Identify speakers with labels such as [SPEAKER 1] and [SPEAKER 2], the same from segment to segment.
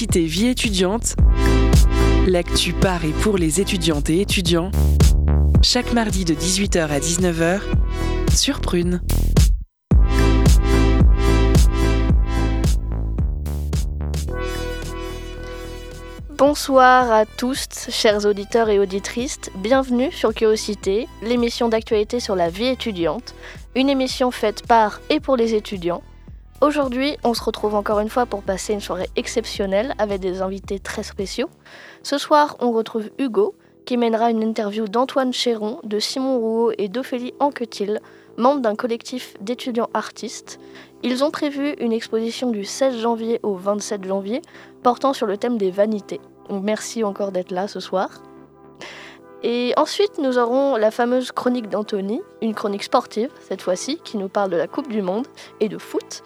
[SPEAKER 1] Curiosité vie étudiante, l'actu par et pour les étudiantes et étudiants, chaque mardi de 18h à 19h sur Prune.
[SPEAKER 2] Bonsoir à tous, chers auditeurs et auditrices. Bienvenue sur Curiosité, l'émission d'actualité sur la vie étudiante, une émission faite par et pour les étudiants. Aujourd'hui, on se retrouve encore une fois pour passer une soirée exceptionnelle avec des invités très spéciaux. Ce soir, on retrouve Hugo, qui mènera une interview d'Antoine Chéron, de Simon Rouault et d'Ophélie Anquetil, membres d'un collectif d'étudiants artistes. Ils ont prévu une exposition du 16 janvier au 27 janvier portant sur le thème des vanités. Merci encore d'être là ce soir. Et ensuite, nous aurons la fameuse chronique d'Anthony, une chronique sportive cette fois-ci, qui nous parle de la Coupe du Monde et de foot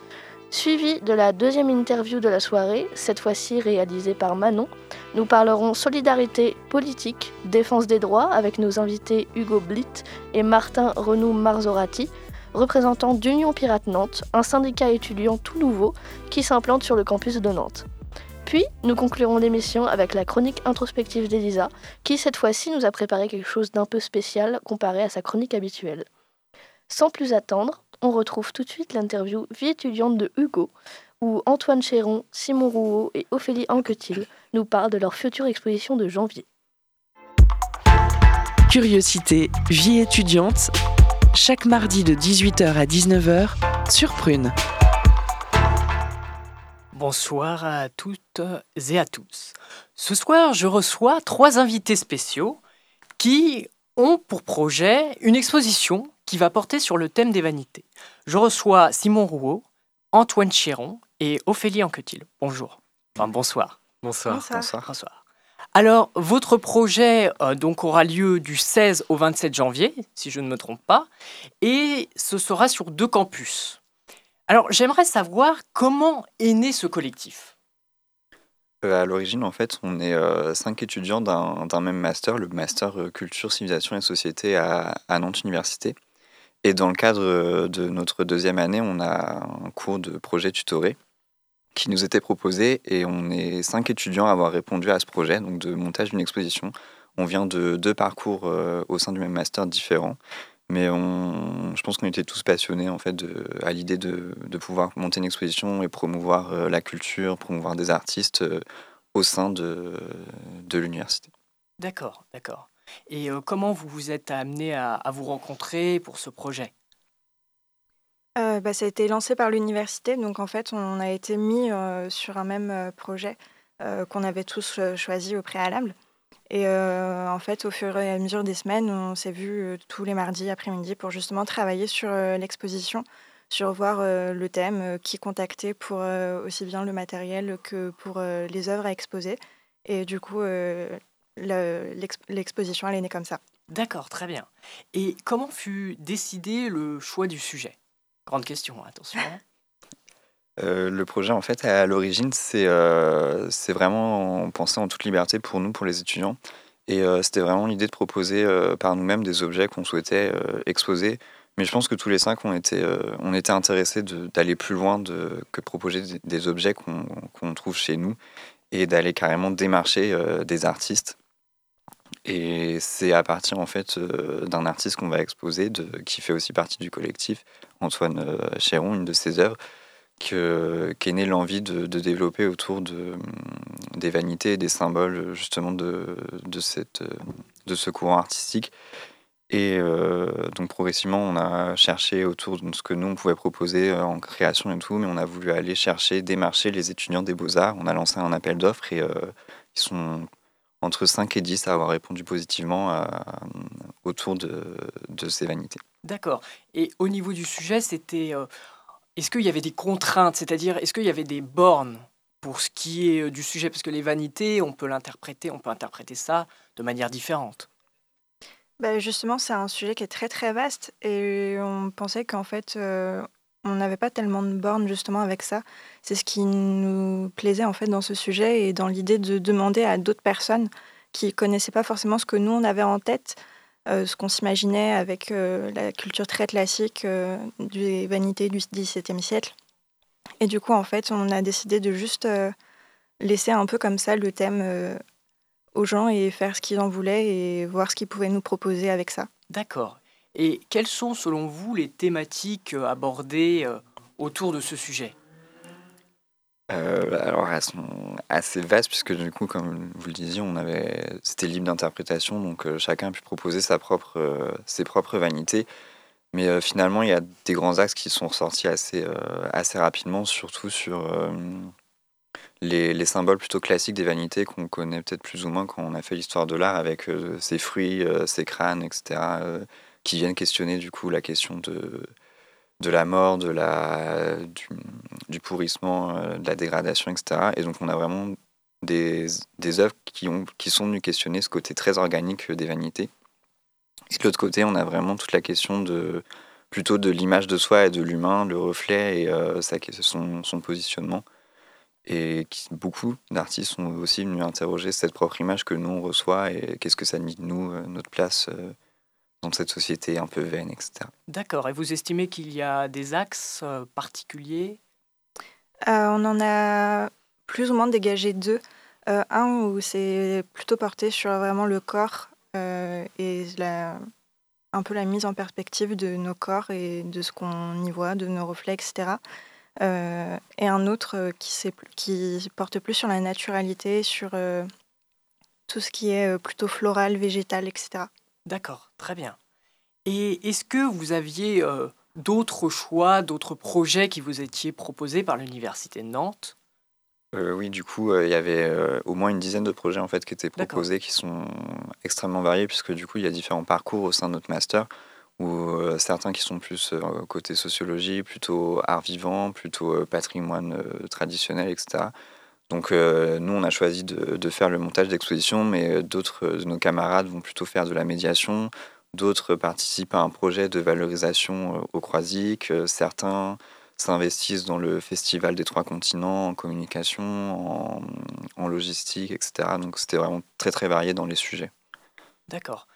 [SPEAKER 2] suivi de la deuxième interview de la soirée, cette fois-ci réalisée par Manon. Nous parlerons solidarité politique, défense des droits avec nos invités Hugo Blitt et Martin Renou Marzorati, représentants d'Union Pirate Nantes, un syndicat étudiant tout nouveau qui s'implante sur le campus de Nantes. Puis, nous conclurons l'émission avec la chronique introspective d'Elisa, qui cette fois-ci nous a préparé quelque chose d'un peu spécial comparé à sa chronique habituelle. Sans plus attendre, on retrouve tout de suite l'interview Vie étudiante de Hugo, où Antoine Chéron, Simon Rouault et Ophélie Anquetil nous parlent de leur future exposition de janvier.
[SPEAKER 1] Curiosité, Vie étudiante, chaque mardi de 18h à 19h sur Prune.
[SPEAKER 3] Bonsoir à toutes et à tous. Ce soir, je reçois trois invités spéciaux qui ont pour projet une exposition qui va porter sur le thème des vanités. Je reçois Simon Rouault, Antoine Chéron et Ophélie Anquetil. Bonjour. Enfin, bonsoir.
[SPEAKER 4] Bonsoir.
[SPEAKER 3] Bonsoir. bonsoir. Alors, votre projet euh, donc aura lieu du 16 au 27 janvier, si je ne me trompe pas, et ce sera sur deux campus. Alors, j'aimerais savoir comment est né ce collectif.
[SPEAKER 4] Euh, à l'origine, en fait, on est euh, cinq étudiants d'un même master, le master Culture, Civilisation et Société à, à Nantes Université. Et dans le cadre euh, de notre deuxième année, on a un cours de projet tutoré qui nous était proposé et on est cinq étudiants à avoir répondu à ce projet, donc de montage d'une exposition. On vient de deux parcours euh, au sein du même master différents, mais je pense qu'on était tous passionnés en fait à l'idée de, pouvoir monter une exposition et promouvoir euh, la culture, promouvoir des artistes au sein de l'université.
[SPEAKER 3] D'accord, d'accord. Et euh, comment vous vous êtes amené à, vous rencontrer pour ce projet?
[SPEAKER 5] Euh, bah, Ça a été lancé par l'université, donc en fait on a été mis euh, sur un même projet qu'on avait tous choisi au préalable. Et en fait, au fur et à mesure des semaines, on s'est vu tous les mardis après-midi pour justement travailler sur l'exposition, sur voir le thème, qui contacter pour aussi bien le matériel que pour les œuvres à exposer. Et du coup, l'exposition, elle est née comme ça.
[SPEAKER 3] D'accord, très bien. Et comment fut décidé le choix du sujet? Grande question, hein, attention.
[SPEAKER 4] Euh, le projet, en fait, à l'origine, c'est euh, c'est vraiment pensé en toute liberté pour nous, pour les étudiants. Et euh, c'était vraiment l'idée de proposer par nous-mêmes des objets qu'on souhaitait exposer. Mais je pense que tous les cinq, on était, on était intéressés d'aller plus loin de, que proposer des, des objets qu'on trouve chez nous et d'aller carrément démarcher des artistes et c'est à partir en fait euh, d'un artiste qu'on va exposer, qui fait aussi partie du collectif, Antoine euh, Chéron, une de ses œuvres, qu'est née l'envie de, développer autour de, mm, des vanités et des symboles justement de, de, cette, de ce courant artistique. Et euh, donc progressivement, on a cherché autour de ce que nous, on pouvait proposer en création et tout, mais on a voulu aller chercher, démarcher les étudiants des beaux-arts. On a lancé un appel d'offres et ils sont entre 5 et 10 à avoir répondu positivement euh, autour de, de, ces vanités.
[SPEAKER 3] D'accord. Et au niveau du sujet, c'était. Euh, est-ce qu'il y avait des contraintes? C'est-à-dire, est-ce qu'il y avait des bornes pour ce qui est euh, du sujet? Parce que les vanités, on peut l'interpréter, on peut interpréter ça de manière différente.
[SPEAKER 5] Bah justement, c'est un sujet qui est très très vaste et on pensait qu'en fait, on n'avait pas tellement de bornes justement avec ça. C'est ce qui nous plaisait en fait dans ce sujet et dans l'idée de demander à d'autres personnes qui connaissaient pas forcément ce que nous on avait en tête, euh, ce qu'on s'imaginait avec euh, la culture très classique euh, des vanités du XVIIe siècle. Et du coup, en fait, on a décidé de juste laisser un peu comme ça le thème aux gens et faire ce qu'ils en voulaient et voir ce qu'ils pouvaient nous proposer avec ça.
[SPEAKER 3] D'accord. Et quelles sont selon vous les thématiques abordées autour de ce sujet?
[SPEAKER 4] Euh, alors elles sont assez vastes puisque du coup, comme vous le disiez, c'était libre d'interprétation, donc euh, chacun a pu proposer sa propre, euh, ses propres vanités. Mais finalement, il y a des grands axes qui sont ressortis assez, assez rapidement, surtout sur les, les, symboles plutôt classiques des vanités qu'on connaît peut-être plus ou moins quand on a fait l'histoire de l'art avec ses fruits, ses crânes, etc., qui viennent questionner du coup la question de de la mort, de la, du, pourrissement, euh, de la dégradation, etc. Et donc on a vraiment des, des œuvres qui, ont, qui sont venues questionner ce côté très organique des vanités. Et de l'autre côté, on a vraiment toute la question de plutôt de l'image de soi et de l'humain, le reflet et euh, son, son, positionnement. Et beaucoup d'artistes sont aussi venus interroger cette propre image que nous on reçoit et qu'est-ce que ça dit de nous, euh, notre place dans cette société un peu vaine, etc.
[SPEAKER 3] D'accord. Et vous estimez qu'il y a des axes euh, particuliers?
[SPEAKER 5] Euh, On en a plus ou moins dégagé deux. Euh, un où c'est plutôt porté sur vraiment le corps et la, un peu la mise en perspective de nos corps et de ce qu'on y voit, de nos reflets, etc. et un autre qui, qui, porte plus sur la naturalité, sur tout ce qui est plutôt floral, végétal, etc.
[SPEAKER 3] D'accord, très bien. Et est-ce que vous aviez euh, d'autres choix, d'autres projets qui vous étaient proposés par l'Université de Nantes?
[SPEAKER 4] Euh, oui, du coup, euh, il y avait au moins une dizaine de projets en fait qui étaient proposés, qui sont extrêmement variés, puisque du coup, il y a différents parcours au sein de notre master, où certains qui sont plus côté sociologie, plutôt art vivant, plutôt patrimoine traditionnel, etc. Donc nous, on a choisi de, faire le montage d'exposition, mais d'autres de nos camarades vont plutôt faire de la médiation, D'autres participent à un projet de valorisation euh, au Croisic. Euh, certains s'investissent dans le Festival des Trois Continents, en communication, en, logistique, etc. Donc c'était vraiment très très varié dans les sujets.
[SPEAKER 3] D'accord.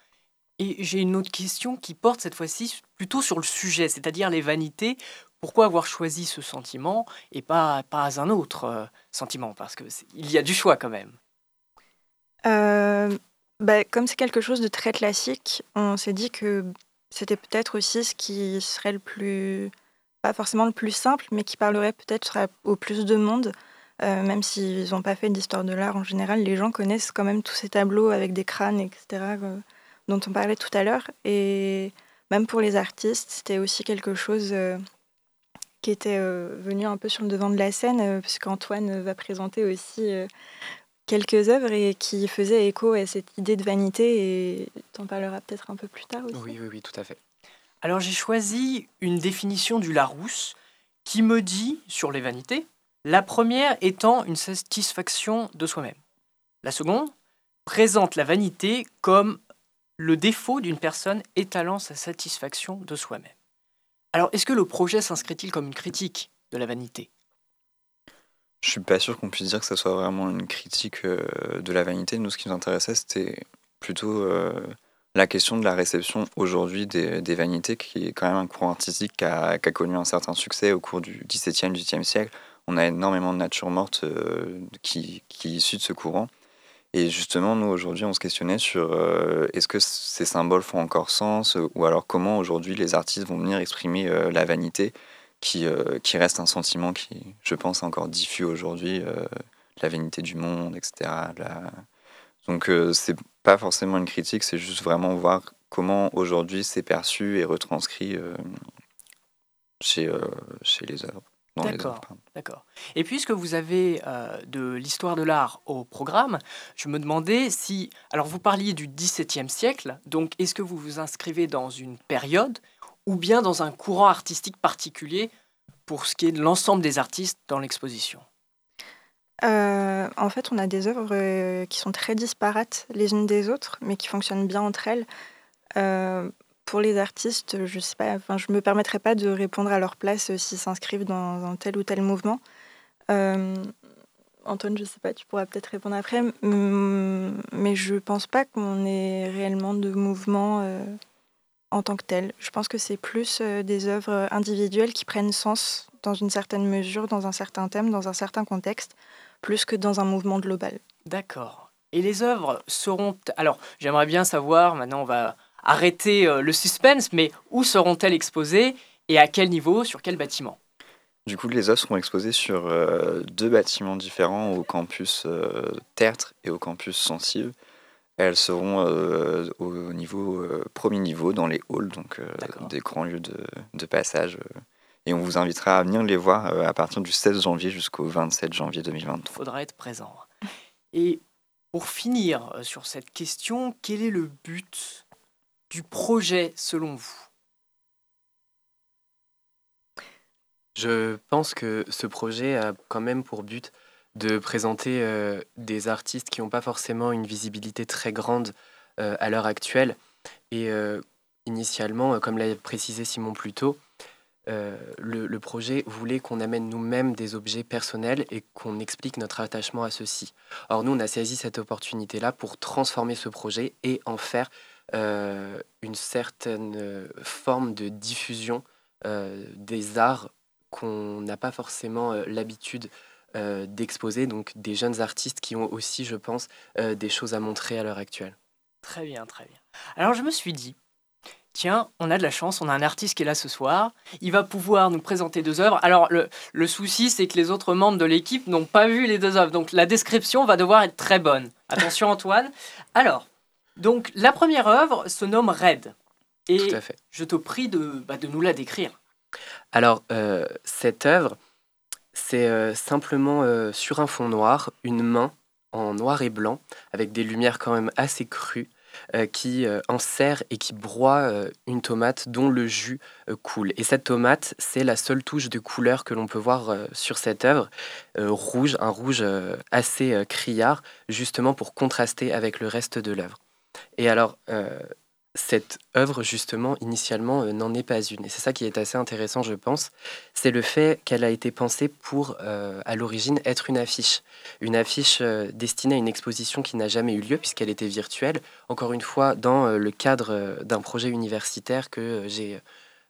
[SPEAKER 3] Et j'ai une autre question qui porte cette fois-ci plutôt sur le sujet, c'est-à-dire les vanités. Pourquoi avoir choisi ce sentiment et pas, pas un autre euh, sentiment? Parce qu'il y a du choix quand même.
[SPEAKER 5] Bah, comme c'est quelque chose de très classique, on s'est dit que c'était peut-être aussi ce qui serait le plus, pas forcément le plus simple, mais qui parlerait peut-être au plus de monde. Euh, même s'ils n'ont pas fait d'histoire de l'art en général, les gens connaissent quand même tous ces tableaux avec des crânes, etc., euh, dont on parlait tout à l'heure. Et même pour les artistes, c'était aussi quelque chose euh, qui était venu un peu sur le devant de la scène, puisqu'Antoine va présenter aussi quelques œuvres et qui faisaient écho à cette idée de vanité et tu en parleras peut-être un peu plus tard aussi.
[SPEAKER 3] Oui, oui, oui, tout à fait. Alors j'ai choisi une définition du Larousse qui me dit sur les vanités, la première étant une satisfaction de soi-même. La seconde présente la vanité comme le défaut d'une personne étalant sa satisfaction de soi-même. Alors est-ce que le projet s'inscrit-il comme une critique de la vanité?
[SPEAKER 4] Je suis pas sûr qu'on puisse dire que ça soit vraiment une critique euh, de la vanité. Nous, ce qui nous intéressait, c'était plutôt euh, la question de la réception aujourd'hui des, vanités, qui est quand même un courant artistique qui a, connu un certain succès au cours du XVIIe, XVIIIe siècle. On a énormément de nature morte euh, qui, qui est issue de ce courant. Et justement, nous, aujourd'hui, on se questionnait sur est-ce que ces symboles font encore sens ou alors comment aujourd'hui les artistes vont venir exprimer la vanité qui, euh, qui reste un sentiment qui, je pense, est encore diffus aujourd'hui, euh, la vanité du monde, etc. Donc, euh, c'est pas forcément une critique, c'est juste vraiment voir comment aujourd'hui c'est perçu et retranscrit chez, chez les œuvres.
[SPEAKER 3] D'accord, d'accord. Et puisque vous avez de l'histoire de l'art au programme, je me demandais si... Alors vous parliez du XVIIe siècle, donc est-ce que vous vous inscrivez dans une période ou bien dans un courant artistique particulier pour ce qui est de l'ensemble des artistes dans l'exposition?
[SPEAKER 5] Euh, En fait, on a des œuvres euh, qui sont très disparates les unes des autres, mais qui fonctionnent bien entre elles. Euh, pour les artistes, je sais pas, enfin, je me permettrai pas de répondre à leur place s'ils s'inscrivent dans un tel ou tel mouvement. Antoine, je sais pas, tu pourras peut-être répondre après, mais je pense pas qu'on ait réellement de mouvement en tant que tel. Je pense que c'est plus euh, des œuvres individuelles qui prennent sens dans une certaine mesure, dans un certain thème, dans un certain contexte, plus que dans un mouvement global.
[SPEAKER 3] D'accord. Et les œuvres seront... Alors, j'aimerais bien savoir, maintenant on va arrêter euh, le suspense, mais où seront-elles exposées et à quel niveau, sur quel bâtiment?
[SPEAKER 4] Du coup, les œuvres seront exposées sur euh, deux bâtiments différents, au campus euh, Tertre et au campus Sensible. Elles seront au niveau premier niveau dans les halls, donc des grands lieux de, de passage. et on vous invitera à venir les voir à partir du 16 janvier jusqu'au 27 janvier 2023. Il
[SPEAKER 3] faudra être présent. Et pour finir sur cette question, quel est le but du projet selon vous?
[SPEAKER 6] Je pense que ce projet a quand même pour but de présenter euh, des artistes qui n'ont pas forcément une visibilité très grande euh, à l'heure actuelle. Et euh, initialement, comme l'a précisé Simon plus tôt, le, le, projet voulait qu'on amène nous-mêmes des objets personnels et qu'on explique notre attachement à ceux-ci. Or, nous, on a saisi cette opportunité-là pour transformer ce projet et en faire euh, une certaine euh, forme de diffusion euh, des arts qu'on n'a pas forcément l'habitude d'exposer, donc des jeunes artistes qui ont aussi, je pense, des choses à montrer à l'heure actuelle.
[SPEAKER 3] Très bien, très bien. Alors je me suis dit, tiens, on a de la chance, on a un artiste qui est là ce soir, il va pouvoir nous présenter deux œuvres. Alors le, le souci, c'est que les autres membres de l'équipe n'ont pas vu les deux œuvres, donc la description va devoir être très bonne. Attention Antoine. Alors, donc la première œuvre se nomme Red. Et je te prie de, bah, de nous la décrire.
[SPEAKER 6] Alors, euh, cette œuvre, c'est euh, simplement euh, sur un fond noir, une main en noir et blanc, avec des lumières quand même assez crues, qui enserre et qui broie une tomate dont le jus coule. Et cette tomate, c'est la seule touche de couleur que l'on peut voir sur cette œuvre, rouge, un rouge assez criard, justement pour contraster avec le reste de l'œuvre. Et alors, euh, cette œuvre, justement, initialement, euh, n'en est pas une. Et c'est ça qui est assez intéressant, je pense. C'est le fait qu'elle a été pensée pour, euh, à l'origine, être une affiche. Une affiche destinée à une exposition qui n'a jamais eu lieu, puisqu'elle était virtuelle. Encore une fois, dans le cadre d'un projet universitaire que j'ai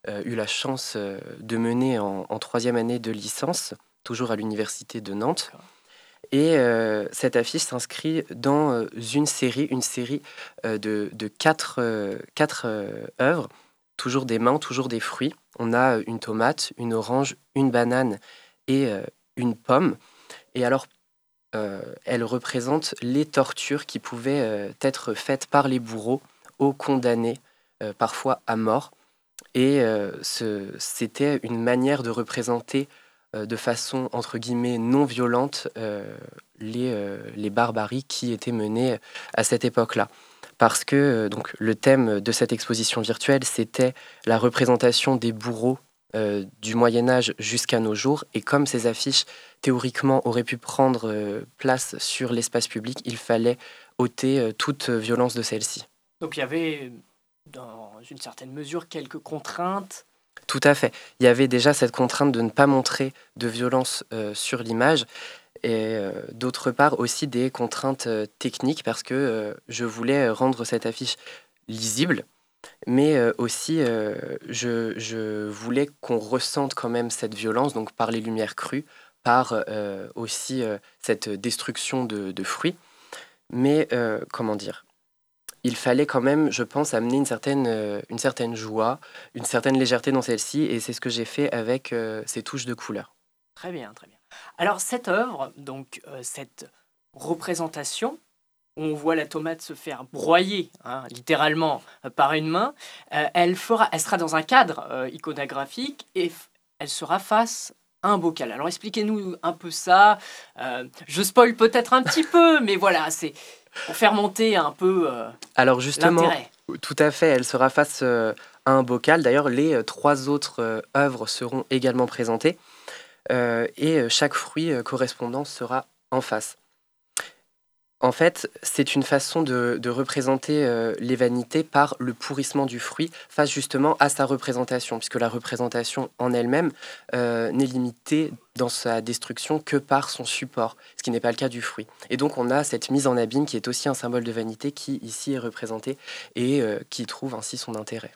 [SPEAKER 6] eu la chance de mener en, en, troisième année de licence, toujours à l'université de Nantes. Et euh, cette affiche s'inscrit dans euh, une série, une série euh, de, quatre, œuvres, toujours des mains, toujours des fruits. On a une tomate, une orange, une banane et une pomme. Et alors, elle représente les tortures qui pouvaient être faites par les bourreaux aux condamnés, parfois à mort. Et c'était une manière de représenter de façon entre guillemets non violente euh, les, euh, les barbaries qui étaient menées à cette époque-là. Parce que donc, le thème de cette exposition virtuelle, c'était la représentation des bourreaux du Moyen Âge jusqu'à nos jours. Et comme ces affiches, théoriquement, auraient pu prendre place sur l'espace public, il fallait ôter toute violence de celle-ci.
[SPEAKER 3] Donc il y avait, dans une certaine mesure, quelques contraintes
[SPEAKER 6] tout à fait. Il y avait déjà cette contrainte de ne pas montrer de violence euh, sur l'image et euh, d'autre part aussi des contraintes euh, techniques parce que je voulais rendre cette affiche lisible, mais aussi je, voulais qu'on ressente quand même cette violence, donc par les lumières crues, par aussi cette destruction de, de fruits. Mais comment dire? Il fallait quand même, je pense, amener une certaine, euh, une certaine joie, une certaine légèreté dans celle-ci, et c'est ce que j'ai fait avec euh, ces touches de couleur.
[SPEAKER 3] Très bien, très bien. Alors cette œuvre, donc euh, cette représentation, où on voit la tomate se faire broyer, hein, littéralement, par une main, elle, fera, elle sera dans un cadre iconographique et elle sera face un bocal. Alors expliquez-nous un peu ça. je spoil peut-être un petit peu, mais voilà, c'est pour faire monter un peu euh,
[SPEAKER 6] Alors justement, tout à fait, elle sera face euh, à un bocal. D'ailleurs, les euh, trois autres œuvres seront également présentées et chaque fruit correspondant sera en face. En fait, c'est une façon de, représenter euh, les vanités par le pourrissement du fruit face justement à sa représentation, puisque la représentation en elle-même euh, n'est limitée dans sa destruction que par son support, ce qui n'est pas le cas du fruit. Et donc on a cette mise en abîme qui est aussi un symbole de vanité qui ici est représenté et euh, qui trouve ainsi son intérêt.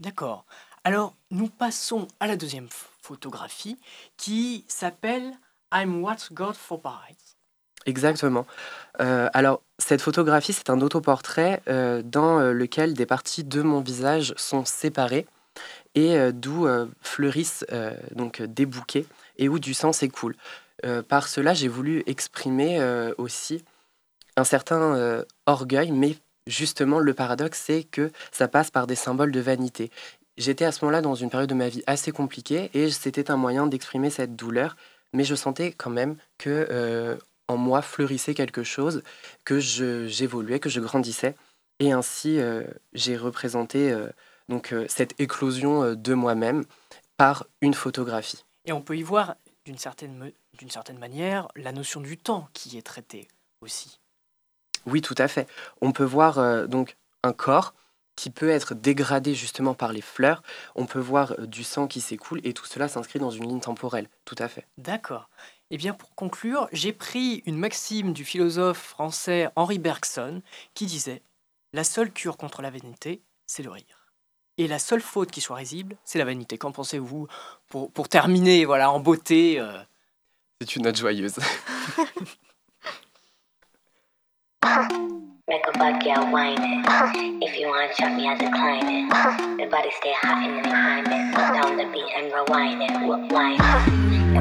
[SPEAKER 3] D'accord. Alors nous passons à la deuxième photographie qui s'appelle I'm What God Forbides
[SPEAKER 6] Exactement. Euh, alors, cette photographie, c'est un autoportrait euh, dans euh, lequel des parties de mon visage sont séparées et d'où fleurissent donc des bouquets et où du sang s'écoule. par cela, j'ai voulu exprimer aussi un certain orgueil, mais justement, le paradoxe, c'est que ça passe par des symboles de vanité. J'étais à ce moment-là dans une période de ma vie assez compliquée et c'était un moyen d'exprimer cette douleur, mais je sentais quand même que en moi fleurissait quelque chose, que j'évoluais, que je grandissais. Et ainsi, euh, j'ai représenté euh, donc euh, cette éclosion de moi-même par une photographie.
[SPEAKER 3] Et on peut y voir, d'une certaine, d'une certaine manière, la notion du temps qui est traitée aussi.
[SPEAKER 6] Oui, tout à fait. On peut voir donc un corps qui peut être dégradé justement par les fleurs. On peut voir du sang qui s'écoule et tout cela s'inscrit dans une ligne temporelle. Tout à fait.
[SPEAKER 3] D'accord. Eh bien, pour conclure, j'ai pris une maxime du philosophe français Henri Bergson qui disait La seule cure contre la vanité, c'est le rire. Et la seule faute qui soit risible, c'est la vanité. Qu'en pensez-vous pour, pour, terminer voilà, en beauté euh...
[SPEAKER 6] C'est une note joyeuse.
[SPEAKER 7] Make a bad girl whine it. If you want chop me, I decline it. The body stay hot in behind it. Down the beat and rewind it.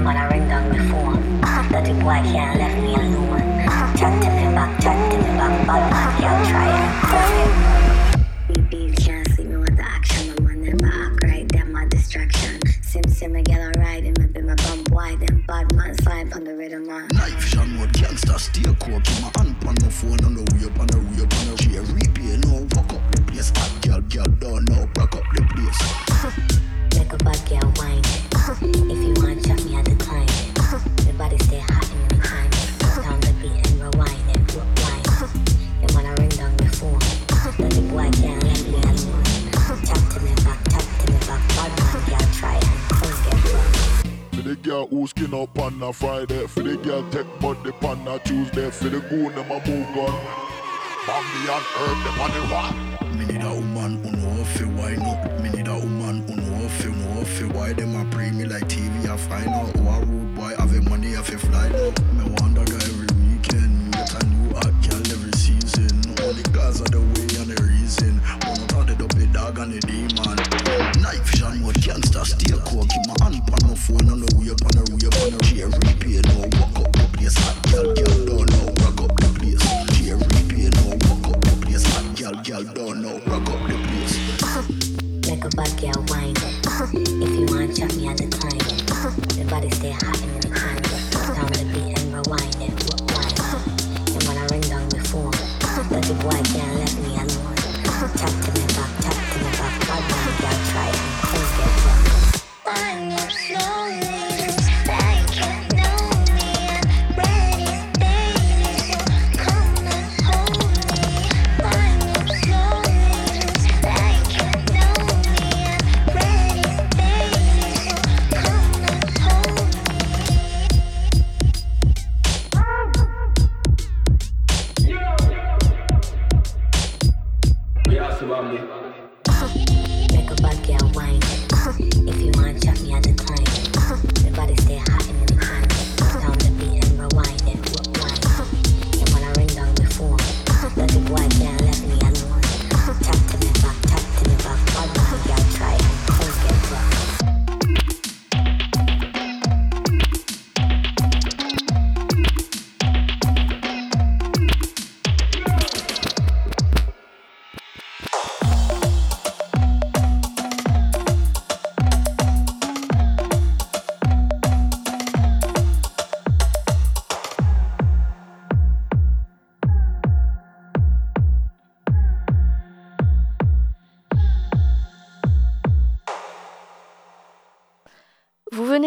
[SPEAKER 7] Man, I ring down Dirty boy can't left me alone. Chat to me back, chat to me back. Bad man, y'all try it. Beep, beep, can't the action. I'm never act right. My distraction. Sim, sim, get alright. And me be my bump wide. Them bad man slide on the rhythm, man.
[SPEAKER 8] Knife, Sean, what gangster, steel core. Keep my hand on my phone on the way up, on the way up, on the way. Replay, no, walk up the place. Girl, girl, don't know, up the place.
[SPEAKER 7] Make a bad girl whine. If you want chop me, I decline it. The body stay hot in the time it. Down the beat and rewind it. Rewind. And when I ring down your phone, dirty boy can't let me alone. Chat to me back, chat to me back. Bad man, girl, try and come get rough.
[SPEAKER 8] For the girl who skin up on a Friday For the girl take body on a Tuesday For the goon them a move on Bambi and herb them on the what? Me need a woman who know fi wine up Me need a woman who fi why them a pray me like TV I find out who a rude boy have money I fi fly. Now Me wonder every weekend Get a new hot girl every season. Only guys are the way and the reason. One out the double dog and the demon. Knife shot mode gangster steel core. Keep my hand on my phone on the way up on the way up on the chair. Replay now Walk up the place hot girl girl don't know. Rock up the place Chair replay now walk up the place hot girl girl don't know. Rock up the
[SPEAKER 7] you want chop me, I decline it. The body stay hot in the time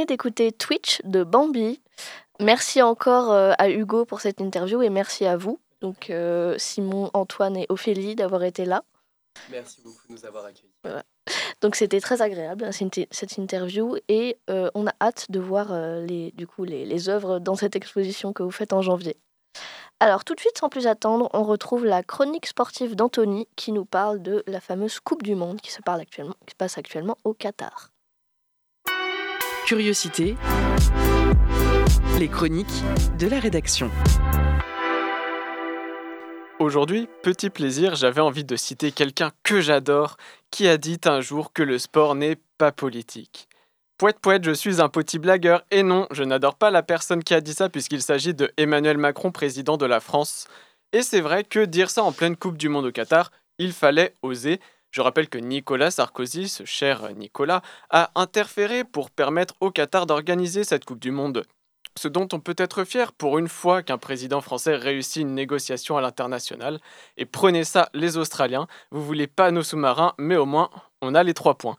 [SPEAKER 2] d'écouter Twitch de Bambi. Merci encore euh, à Hugo pour cette interview et merci à vous, donc euh, Simon, Antoine et Ophélie d'avoir été là.
[SPEAKER 6] Merci beaucoup de nous avoir accueillis.
[SPEAKER 2] Donc c'était très agréable hein, cette cette interview et euh, on a hâte de voir euh, les, du coup, les, les œuvres dans cette exposition que vous faites en janvier. Alors tout de suite, sans plus attendre, on retrouve la chronique sportive d'Anthony qui nous parle de la fameuse Coupe du Monde qui se, parle actuellement, qui se passe actuellement au Qatar.
[SPEAKER 1] Curiosité. Les chroniques de la rédaction.
[SPEAKER 9] Aujourd'hui, petit plaisir, j'avais envie de citer quelqu'un que j'adore, qui a dit un jour que le sport n'est pas politique. Poète poète, je suis un petit blagueur, et non, je n'adore pas la personne qui a dit ça puisqu'il s'agit de Emmanuel Macron, président de la France. Et c'est vrai que dire ça en pleine Coupe du Monde au Qatar, il fallait oser. Je rappelle que Nicolas Sarkozy, ce cher Nicolas, a interféré pour permettre au Qatar d'organiser cette Coupe du Monde. Ce dont on peut être fier pour une fois qu'un président français réussit une négociation à l'international. Et prenez ça, les Australiens, vous voulez pas nos sous-marins, mais au moins, on a les trois points.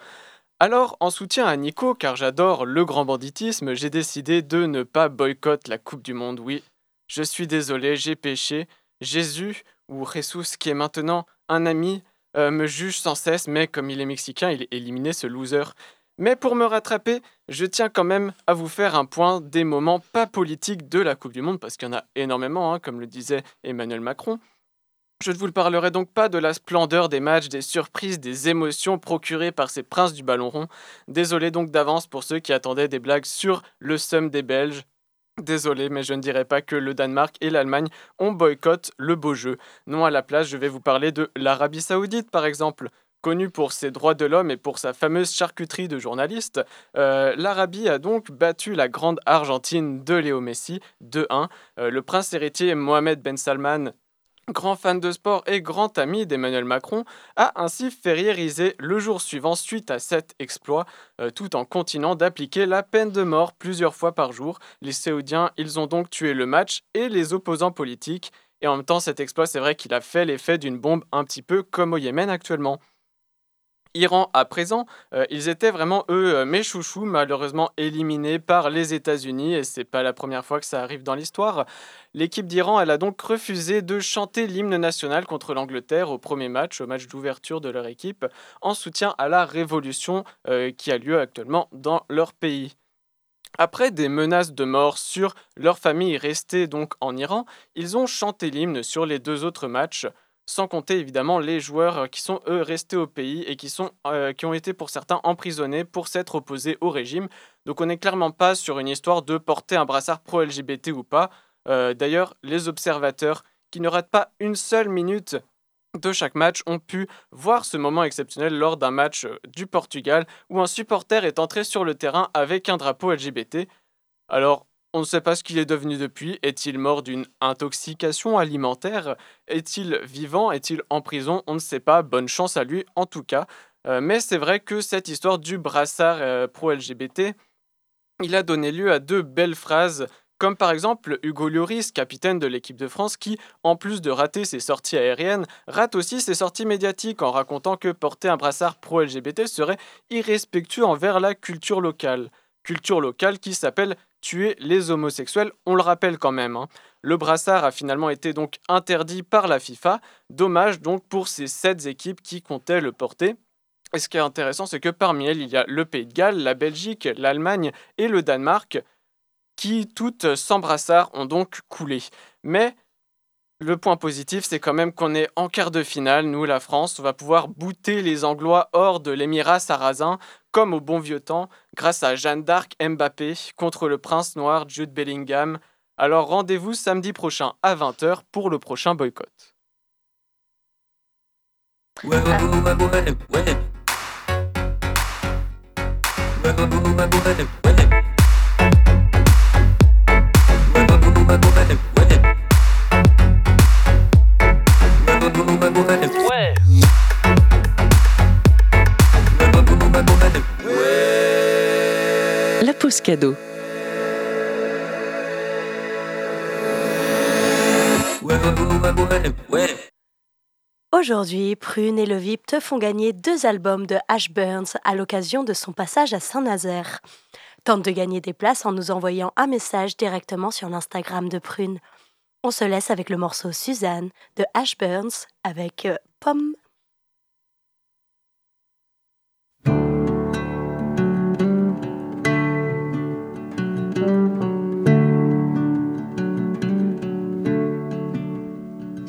[SPEAKER 9] Alors, en soutien à Nico, car j'adore le grand banditisme, j'ai décidé de ne pas boycotter la Coupe du Monde. Oui, je suis désolé, j'ai péché. Jésus, ou Jesus, qui est maintenant un ami, euh, me juge sans cesse, mais comme il est mexicain, il est éliminé ce loser. Mais pour me rattraper, je tiens quand même à vous faire un point des moments pas politiques de la Coupe du Monde, parce qu'il y en a énormément, hein, comme le disait Emmanuel Macron. Je ne vous parlerai donc pas de la splendeur des matchs, des surprises, des émotions procurées par ces princes du ballon rond. Désolé donc d'avance pour ceux qui attendaient des blagues sur le somme des Belges. Désolé, mais je ne dirais pas que le Danemark et l'Allemagne ont boycotté le beau jeu. Non, à la place, je vais vous parler de l'Arabie Saoudite, par exemple. Connue pour ses droits de l'homme et pour sa fameuse charcuterie de journalistes, euh, l'Arabie a donc battu la grande Argentine de Léo Messi 2-1. Euh, le prince héritier Mohamed Ben Salman, grand fan de sport et grand ami d'Emmanuel Macron, a ainsi ferriérisé le jour suivant suite à cet exploit, euh, tout en continuant d'appliquer la peine de mort plusieurs fois par jour. Les Saoudiens, ils ont donc tué le match et les opposants politiques. Et en même temps, cet exploit, c'est vrai qu'il a fait l'effet d'une bombe un petit peu comme au Yémen actuellement. Iran à présent, euh, ils étaient vraiment eux euh, mes chouchous, malheureusement éliminés par les États-Unis et c'est pas la première fois que ça arrive dans l'histoire. L'équipe d'Iran, elle a donc refusé de chanter l'hymne national contre l'Angleterre au premier match, au match d'ouverture de leur équipe, en soutien à la révolution euh, qui a lieu actuellement dans leur pays. Après des menaces de mort sur leur famille restée donc en Iran, ils ont chanté l'hymne sur les deux autres matchs sans compter évidemment les joueurs euh, qui sont eux restés au pays et qui, sont, euh, qui ont été pour certains emprisonnés pour s'être opposés au régime. Donc on n'est clairement pas sur une histoire de porter un brassard pro-LGBT ou pas. Euh, D'ailleurs, les observateurs qui ne ratent pas une seule minute de chaque match ont pu voir ce moment exceptionnel lors d'un match du Portugal où un supporter est entré sur le terrain avec un drapeau LGBT. Alors, on ne sait pas ce qu'il est devenu depuis. Est-il mort d'une intoxication alimentaire? Est-il vivant? Est-il en prison? On ne sait pas. Bonne chance à lui en tout cas. Euh, mais c'est vrai que cette histoire du brassard euh, pro-LGBT, il a donné lieu à deux belles phrases, comme par exemple Hugo Lloris, capitaine de l'équipe de France, qui, en plus de rater ses sorties aériennes, rate aussi ses sorties médiatiques en racontant que porter un brassard pro-LGBT serait irrespectueux envers la culture locale. Culture locale qui s'appelle tuer les homosexuels, on le rappelle quand même. hein. Le brassard a finalement été donc interdit par la FIFA. Dommage donc pour ces sept équipes qui comptaient le porter. Et ce qui est intéressant, c'est que parmi elles, il y a le Pays de Galles, la Belgique, l'Allemagne et le Danemark, qui toutes sans brassard ont donc coulé. Mais le point positif, c'est quand même qu'on est en quart de finale. Nous, la France, on va pouvoir bouter les Anglois hors de l'émirat sarrasin, comme au bon vieux temps, grâce à Jeanne d'Arc Mbappé contre le prince noir Jude Bellingham. Alors rendez-vous samedi prochain à 20h pour le prochain boycott.
[SPEAKER 1] Cadeau.
[SPEAKER 10] Aujourd'hui, Prune et Le VIP te font gagner deux albums de Ash Burns à l'occasion de son passage à Saint-Nazaire. Tente de gagner des places en nous envoyant un message directement sur l'Instagram de Prune. On se laisse avec le morceau Suzanne de Ash Burns avec euh, Pomme.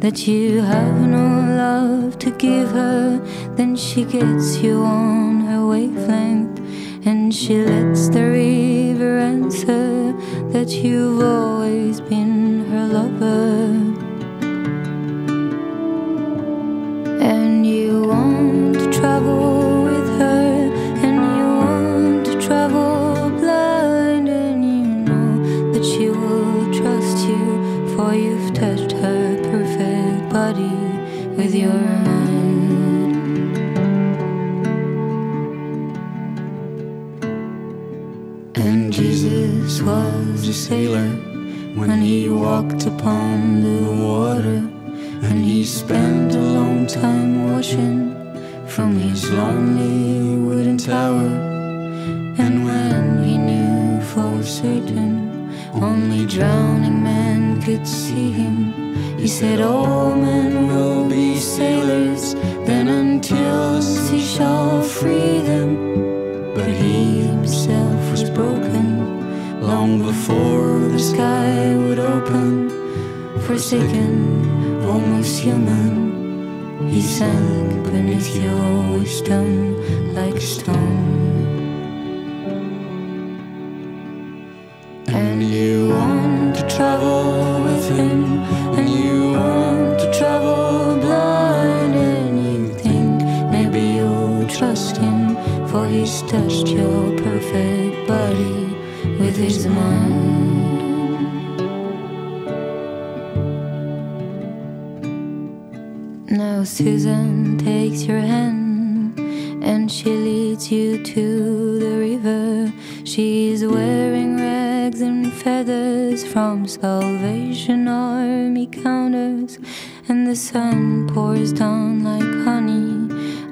[SPEAKER 11] That you have no love to give her, then she gets you on her wavelength. And she lets the river answer that you've always been her lover. And you want to with your mind. And Jesus was a sailor when he walked upon the water. And he spent a long time watching from his lonely wooden tower. And when he knew for certain only drowning men could see him, he said, All men will sailors, then until sea shall free them. But he himself was broken long before the sky would open, forsaken, almost human. He sank beneath your wisdom like a stone. And you want to travel for he's touched your perfect body with his mind. Now Susan takes your hand and she leads you to the river. She's wearing rags and feathers from Salvation Army counters, and the sun pours down like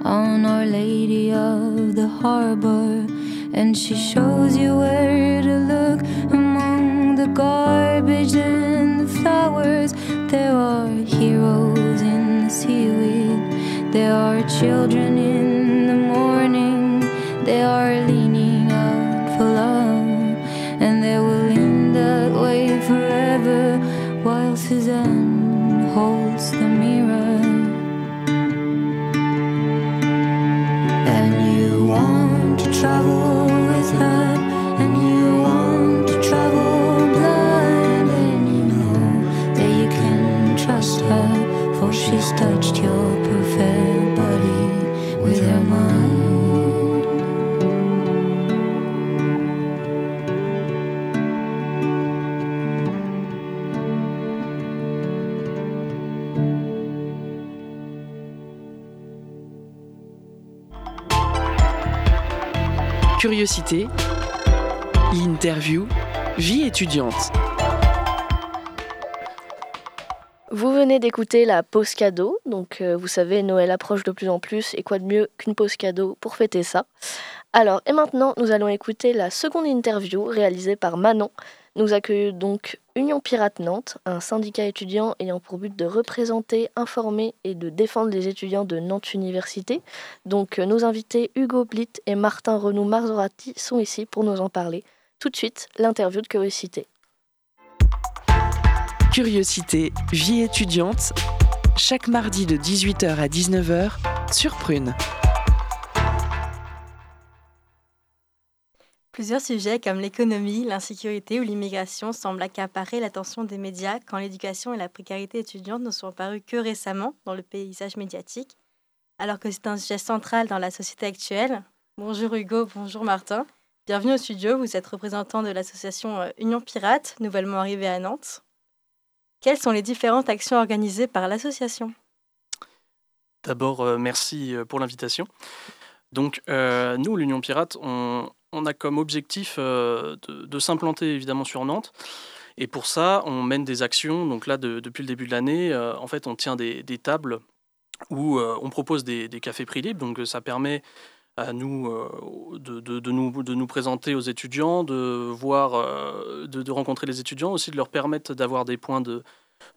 [SPEAKER 11] on Our Lady of the Harbor. And she shows you where to look among the garbage and the flowers. There are heroes in the seaweed. There are children in the morning. They are travel
[SPEAKER 1] Curiosité, l'interview, vie étudiante.
[SPEAKER 2] Venez d'écouter la pause cadeau, donc euh, vous savez, Noël approche de plus en plus, et quoi de mieux qu'une pause cadeau pour fêter ça Alors, et maintenant, nous allons écouter la seconde interview réalisée par Manon. Nous accueillons donc Union Pirate Nantes, un syndicat étudiant ayant pour but de représenter, informer et de défendre les étudiants de Nantes Université. Donc, euh, nos invités Hugo Blit et Martin Renaud Marzorati sont ici pour nous en parler. Tout de suite, l'interview de curiosité.
[SPEAKER 1] Curiosité, vie étudiante, chaque mardi de 18h à 19h sur Prune.
[SPEAKER 12] Plusieurs sujets comme l'économie, l'insécurité ou l'immigration semblent accaparer l'attention des médias quand l'éducation et la précarité étudiante ne sont apparus que récemment dans le paysage médiatique, alors que c'est un sujet central dans la société actuelle. Bonjour Hugo, bonjour Martin. Bienvenue au studio, vous êtes représentant de l'association euh, Union Pirate, nouvellement arrivée à Nantes. Quelles sont les différentes actions organisées par l'association?
[SPEAKER 13] D'abord, euh, merci euh, pour l'invitation. Donc, euh, nous, l'Union Pirate, on, a comme objectif de, s'implanter évidemment sur Nantes. Et pour ça, on mène des actions. Donc là, de- depuis le début de l'année, en fait, on tient des, tables où on propose des, des cafés prix libres. Donc, ça permet à nous, euh, de, de- nous de nous présenter aux étudiants, de voir, euh, de, rencontrer les étudiants, aussi de leur permettre d'avoir des points de,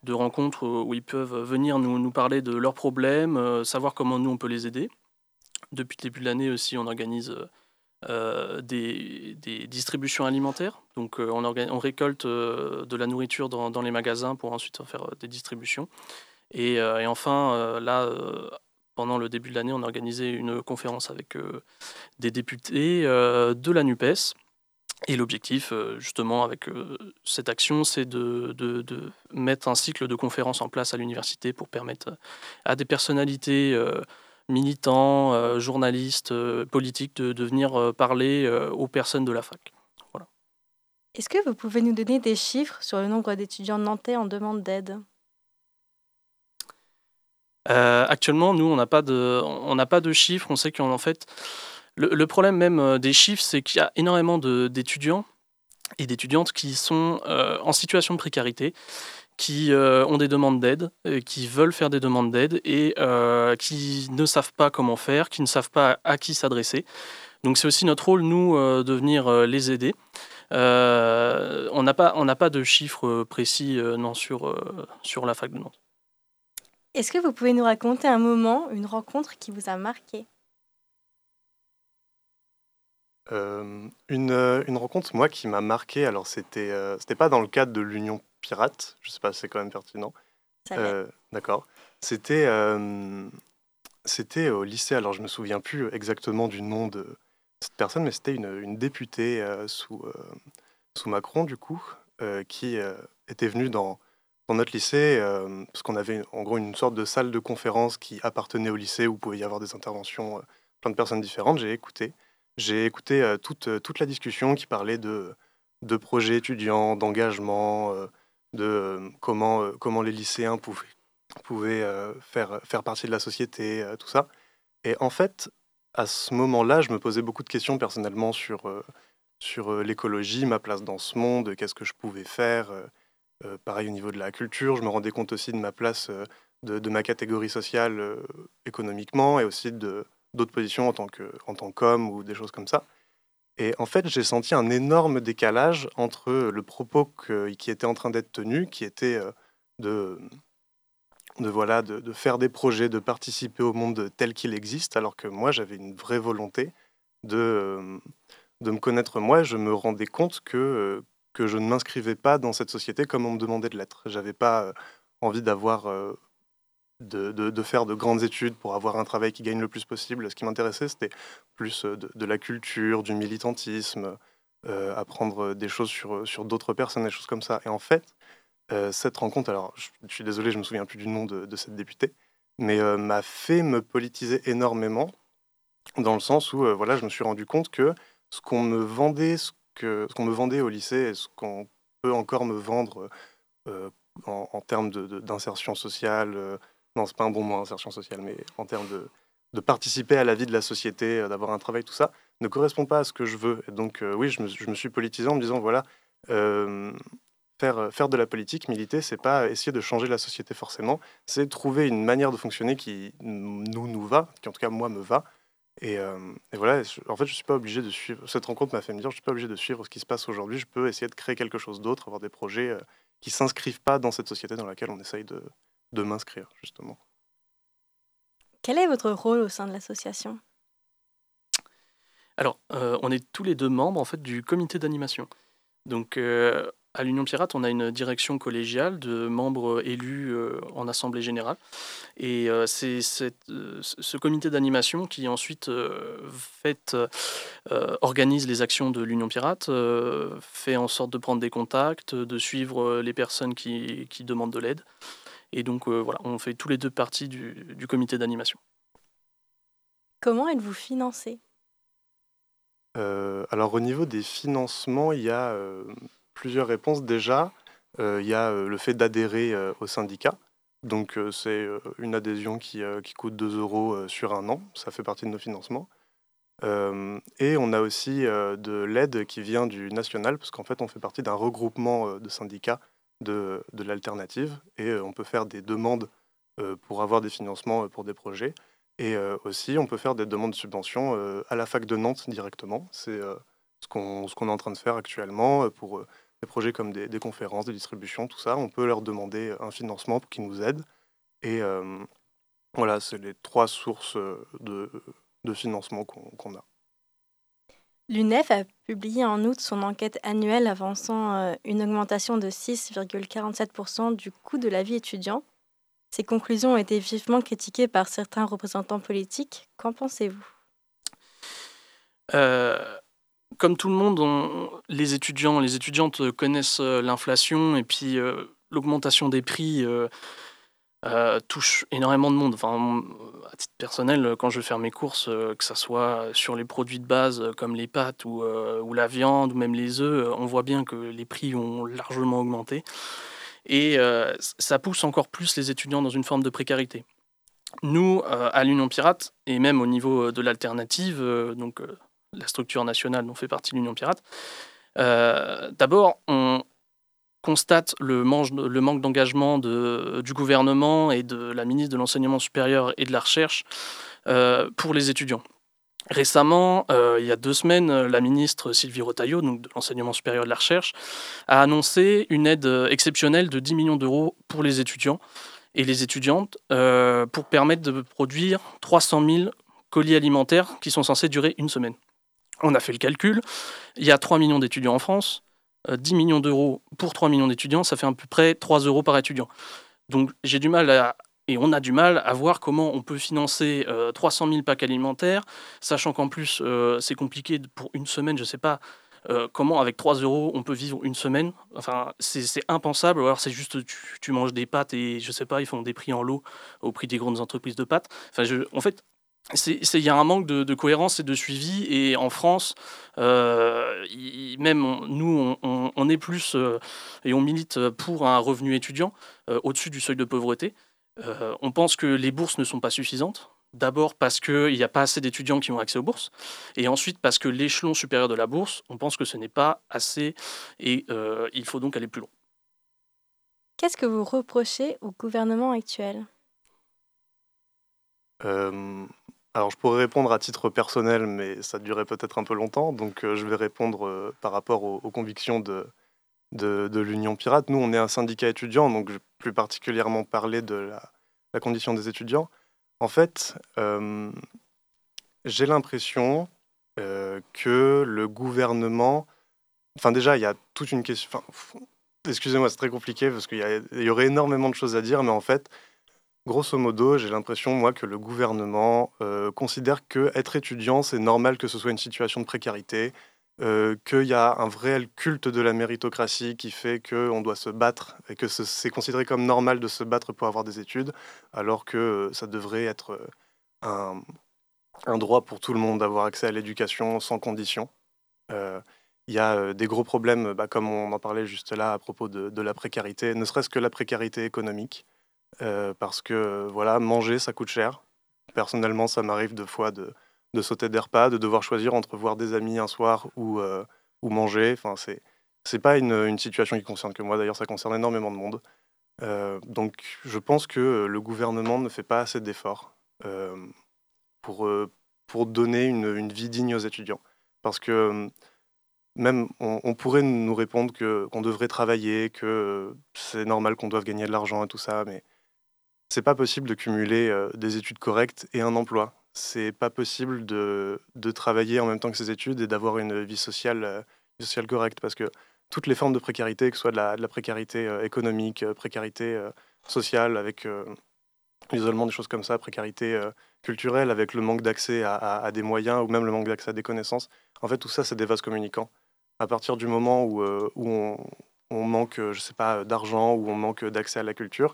[SPEAKER 13] de rencontres où ils peuvent venir nous, nous parler de leurs problèmes, euh, savoir comment nous on peut les aider. Depuis le début de l'année aussi, on organise euh, euh, des, des distributions alimentaires. Donc euh, on, on récolte euh, de la nourriture dans, dans les magasins pour ensuite en faire euh, des distributions. Et, euh, et enfin, euh, là, euh, pendant le début de l'année, on a organisé une conférence avec euh, des députés euh, de la NUPES. Et l'objectif, euh, justement, avec cette action, c'est de, mettre un cycle de conférences en place à l'université pour permettre à des personnalités militants, journalistes, politiques de, venir parler aux personnes de la fac.
[SPEAKER 12] Est-ce que vous pouvez nous donner des chiffres sur le nombre d'étudiants nantais en demande d'aide?
[SPEAKER 13] Euh, actuellement, nous, on n'a pas de, on n'a pas de chiffres. On sait qu'en en fait, le, problème même euh, des chiffres, c'est qu'il y a énormément d'étudiants et d'étudiantes qui sont euh, en situation de précarité, qui ont des demandes d'aide, qui veulent faire des demandes d'aide et qui ne savent pas comment faire, qui ne savent pas à qui s'adresser. Donc c'est aussi notre rôle, nous, de venir les aider. On n'a pas, pas de chiffres précis non, sur, sur la fac de Nantes.
[SPEAKER 12] Est-ce que vous pouvez nous raconter un moment, une rencontre qui vous a marqué?
[SPEAKER 14] Euh, une, euh, une rencontre, moi, qui m'a marqué, alors c'était euh, c'était pas dans le cadre de l'Union Pirate, je sais pas si c'est quand même pertinent. Euh, D'accord. C'était c'était au lycée, alors je me souviens plus exactement du nom de cette personne, mais c'était une, une députée sous, sous Macron, du coup, qui était venue dans, dans notre lycée, euh, parce qu'on avait en gros une sorte de salle de conférence qui appartenait au lycée où pouvait y avoir des interventions, euh, plein de personnes différentes. J'ai écouté. J'ai écouté euh, toute, euh, toute la discussion qui parlait de, de projets étudiants, d'engagement, de comment, comment les lycéens pouvaient, pouvaient faire, faire partie de la société, tout ça. Et en fait, à ce moment-là, je me posais beaucoup de questions personnellement sur, sur l'écologie, ma place dans ce monde, qu'est-ce que je pouvais faire. Euh, pareil au niveau de la culture, je me rendais compte aussi de ma place, euh, de, ma catégorie sociale euh, économiquement et aussi de d'autres positions en tant que en tant qu'homme ou des choses comme ça. Et en fait, j'ai senti un énorme décalage entre le propos qui était en train d'être tenu, qui était de, de, voilà, de, faire des projets, de participer au monde tel qu'il existe, alors que moi, j'avais une vraie volonté de, de me connaître moi. Je me rendais compte que, que je ne m'inscrivais pas dans cette société comme on me demandait de l'être. J'avais pas euh, envie d'avoir... euh, de, faire de grandes études pour avoir un travail qui gagne le plus possible. Ce qui m'intéressait, c'était plus euh, de, la culture, du militantisme, apprendre des choses sur, sur d'autres personnes, des choses comme ça. Et en fait, cette rencontre, alors je, suis désolé, je me souviens plus du nom de, cette députée, mais m'a fait me politiser énormément, dans le sens où voilà, je me suis rendu compte que ce qu'on me vendait, ce qu'on me vendait au lycée, et ce qu'on peut encore me vendre euh, en, termes d'insertion sociale, euh, non, c'est pas un bon mot, insertion sociale, mais en termes de, participer à la vie de la société, euh, d'avoir un travail, tout ça, ne correspond pas à ce que je veux. Et donc, euh, oui, je me, suis politisé en me disant, voilà, faire, faire de la politique, militer, c'est pas essayer de changer la société forcément, c'est trouver une manière de fonctionner qui nous, nous va, qui en tout cas, moi, me va. Et, euh, et voilà, en fait, je suis pas obligé de suivre. Cette rencontre m'a fait me dire, je suis pas obligé de suivre ce qui se passe aujourd'hui. Je peux essayer de créer quelque chose d'autre, avoir des projets euh, qui s'inscrivent pas dans cette société dans laquelle on essaye de, de m'inscrire, justement.
[SPEAKER 12] Quel est votre rôle au sein de l'association?
[SPEAKER 13] Alors, euh, on est tous les deux membres en fait du comité d'animation. Donc, euh, à l'Union Pirate, on a une direction collégiale de membres élus euh, en assemblée générale, et euh, c'est euh, ce comité d'animation qui ensuite fait, organise les actions de l'Union Pirate, fait en sorte de prendre des contacts, de suivre les personnes qui, qui demandent de l'aide, et donc voilà, on fait tous les deux partie du, du comité d'animation.
[SPEAKER 12] Comment êtes-vous financé
[SPEAKER 14] Euh, alors au niveau des financements, il y a euh, plusieurs réponses. Déjà, euh, il y a euh, le fait d'adhérer euh, au syndicat. Donc c'est une adhésion qui, qui coûte 2 euros sur un an. Ça fait partie de nos financements. Et on a aussi de l'aide qui vient du national, parce qu'en fait on fait partie d'un regroupement de syndicats de, de l'alternative. Et on peut faire des demandes pour avoir des financements pour des projets. Et aussi, on peut faire des demandes de subventions à la fac de Nantes directement. C'est ce qu'on qu'on est en train de faire actuellement pour des projets comme des, des conférences, des distributions, tout ça, on peut leur demander un financement pour qu'ils nous aident. Et euh, voilà, c'est les trois sources euh, de, de financement qu'on a.
[SPEAKER 12] L'UNEF a publié en août son enquête annuelle avançant euh, une augmentation de 6,47% du coût de la vie étudiante. Ces conclusions ont été vivement critiquées par certains représentants politiques. Qu'en pensez-vous?
[SPEAKER 13] Euh, comme tout le monde, on- les étudiants, les étudiantes connaissent euh, l'inflation et puis euh, l'augmentation des prix euh, euh, touche énormément de monde. Enfin, à titre personnel, quand je vais faire mes courses, euh, que ce soit sur les produits de base euh, comme les pâtes ou, euh, la viande ou même les œufs, euh, on voit bien que les prix ont largement augmenté. Et euh, ça pousse encore plus les étudiants dans une forme de précarité. Nous, euh, à l'Union Pirate, et même au niveau euh, de l'alternative, euh, donc euh, la structure nationale dont fait partie l'Union Pirate, euh, d'abord, on constate le, manque- d'engagement de- du gouvernement et de la ministre de l'Enseignement supérieur et de la Recherche euh, pour les étudiants. Récemment, euh, il y a deux semaines, la ministre Sylvie Rotaillot, donc de l'Enseignement supérieur et de la Recherche, a annoncé une aide exceptionnelle de 10 millions d'euros pour les étudiants et les étudiantes pour permettre de produire 300 000 colis alimentaires qui sont censés durer une semaine. On a fait le calcul. Il y a 3 millions d'étudiants en France. Euh, 10 millions d'euros pour 3 millions d'étudiants, ça fait à peu près 3 euros par étudiant. Donc j'ai du mal à, et on a du mal à voir comment on peut financer euh, 300 000 packs alimentaires, sachant qu'en plus euh, c'est compliqué pour une semaine, je ne sais pas euh, comment avec 3 euros on peut vivre une semaine. C'est impensable. Ou alors c'est juste tu, tu manges des pâtes et je sais pas, ils font des prix en lot au prix des grandes entreprises de pâtes. En fait, il y a un manque de, de cohérence et de suivi. Et en France, euh, même on- nous, on, on- on est plus euh, et on milite pour un revenu étudiant euh, au-dessus du seuil de pauvreté. Euh, on pense que les bourses ne sont pas suffisantes. D'abord parce qu'il n'y a pas assez d'étudiants qui ont accès aux bourses, et ensuite parce que l'échelon supérieur de la bourse, on pense que ce n'est pas assez, et euh, il faut donc aller plus loin.
[SPEAKER 12] Qu'est-ce que vous reprochez au gouvernement actuel?
[SPEAKER 14] Euh, alors, je pourrais répondre à titre personnel, mais ça durerait peut-être un peu longtemps. Donc, euh, je vais répondre euh, par rapport aux, convictions de, de, l'Union Pirate. Nous, on est un syndicat étudiant, donc je vais plus particulièrement parler de la, condition des étudiants. En fait, euh, j'ai l'impression que le gouvernement. Enfin, déjà, il y a toute une question. Excusez-moi, c'est très compliqué parce qu'il y aurait énormément de choses à dire, mais en fait, Grosso modo, j'ai l'impression, moi, que le gouvernement euh, considère que être étudiant, c'est normal que ce soit une situation de précarité, euh, qu'il y a un vrai culte de la méritocratie qui fait qu'on doit se battre et que ce- c'est considéré comme normal de se battre pour avoir des études, alors que euh, ça devrait être un, droit pour tout le monde d'avoir accès à l'éducation sans condition. Il y a des gros problèmes, bah, comme on en parlait juste là à propos de la précarité, ne serait-ce que la précarité économique. Euh, parce que voilà, manger, ça coûte cher. Personnellement, ça m'arrive deux fois de, de sauter des repas, de devoir choisir entre voir des amis un soir ou, euh, ou manger. Enfin, c'est c'est pas une, une situation qui concerne que moi. D'ailleurs, ça concerne énormément de monde. Euh, donc, je pense que le gouvernement ne fait pas assez d'efforts pour, pour donner une, une vie digne aux étudiants. Parce que même on, on pourrait nous répondre que qu'on devrait travailler, que c'est normal qu'on doive gagner de l'argent et tout ça, mais c'est pas possible de cumuler euh, des études correctes et un emploi. C'est pas possible de, de travailler en même temps que ses études et d'avoir une vie sociale, euh, sociale correcte parce que toutes les formes de précarité, que ce soit de la, précarité euh, économique, précarité sociale avec l'isolement, des choses comme ça, précarité culturelle avec le manque d'accès à, à- des moyens ou même le manque d'accès à des connaissances, en fait tout ça c'est des vases communicants. À partir du moment où, où on, on manque, je sais pas, d'argent, ou on manque d'accès à la culture,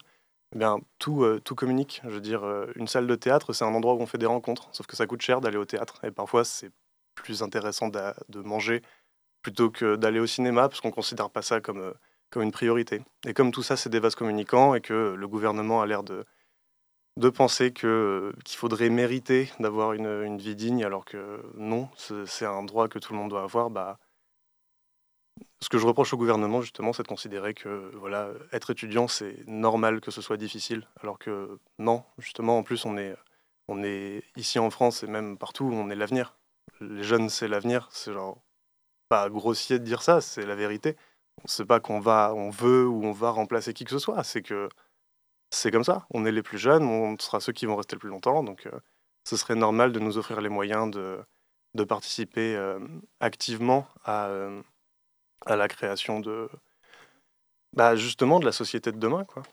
[SPEAKER 14] eh euh, tout communique. Je veux euh, une salle de théâtre, c'est un endroit où on fait des rencontres, sauf que ça coûte cher d'aller au théâtre. Et parfois, c'est plus intéressant de manger plutôt que d'aller au cinéma, parce qu'on ne considère pas ça comme, euh, comme une priorité. Et comme tout ça, c'est des vases communicants, et que le gouvernement a l'air de, de penser qu'il faudrait mériter d'avoir une, vie digne, alors que non, c'est c'est un droit que tout le monde doit avoir, bah, ce que je reproche au gouvernement, justement, c'est de considérer que voilà, être étudiant, c'est normal que ce soit difficile, alors que non, justement, en plus, on est, on est ici en France et même partout, on est l'avenir. Les jeunes, c'est l'avenir. C'est genre pas grossier de dire ça, c'est la vérité. C'est pas qu'on va, on veut ou on va remplacer qui que ce soit. C'est que c'est comme ça. On est les plus jeunes, on sera ceux qui vont rester le plus longtemps. Donc, euh, ce serait normal de nous offrir les moyens de, de participer euh, activement à, euh, à la création de, bah, justement, de la société de demain, quoi.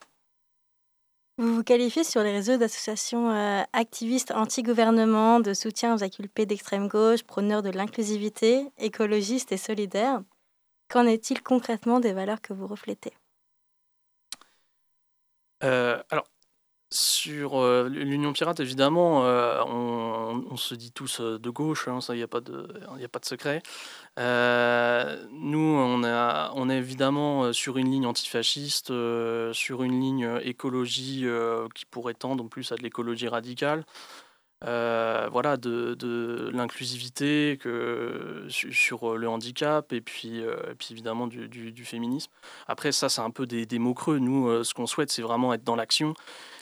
[SPEAKER 12] Vous vous qualifiez sur les réseaux d'associations euh, activistes anti-gouvernement, de soutien aux inculpés d'extrême gauche, prôneurs de l'inclusivité, écologistes et solidaires. Qu'en est-il concrètement des valeurs que vous reflétez?
[SPEAKER 13] Euh, alors, sur euh, l'Union Pirate, évidemment, euh, on, se dit tous euh, de gauche, hein, il n'y a, pas de- secret. Nous, on, est évidemment sur une ligne antifasciste, sur une ligne écologie qui pourrait tendre en plus à de l'écologie radicale. Voilà, de, l'inclusivité sur le handicap et puis, évidemment du, féminisme. Après, ça, c'est un peu des, des mots creux. Nous, ce qu'on souhaite, c'est vraiment être dans l'action,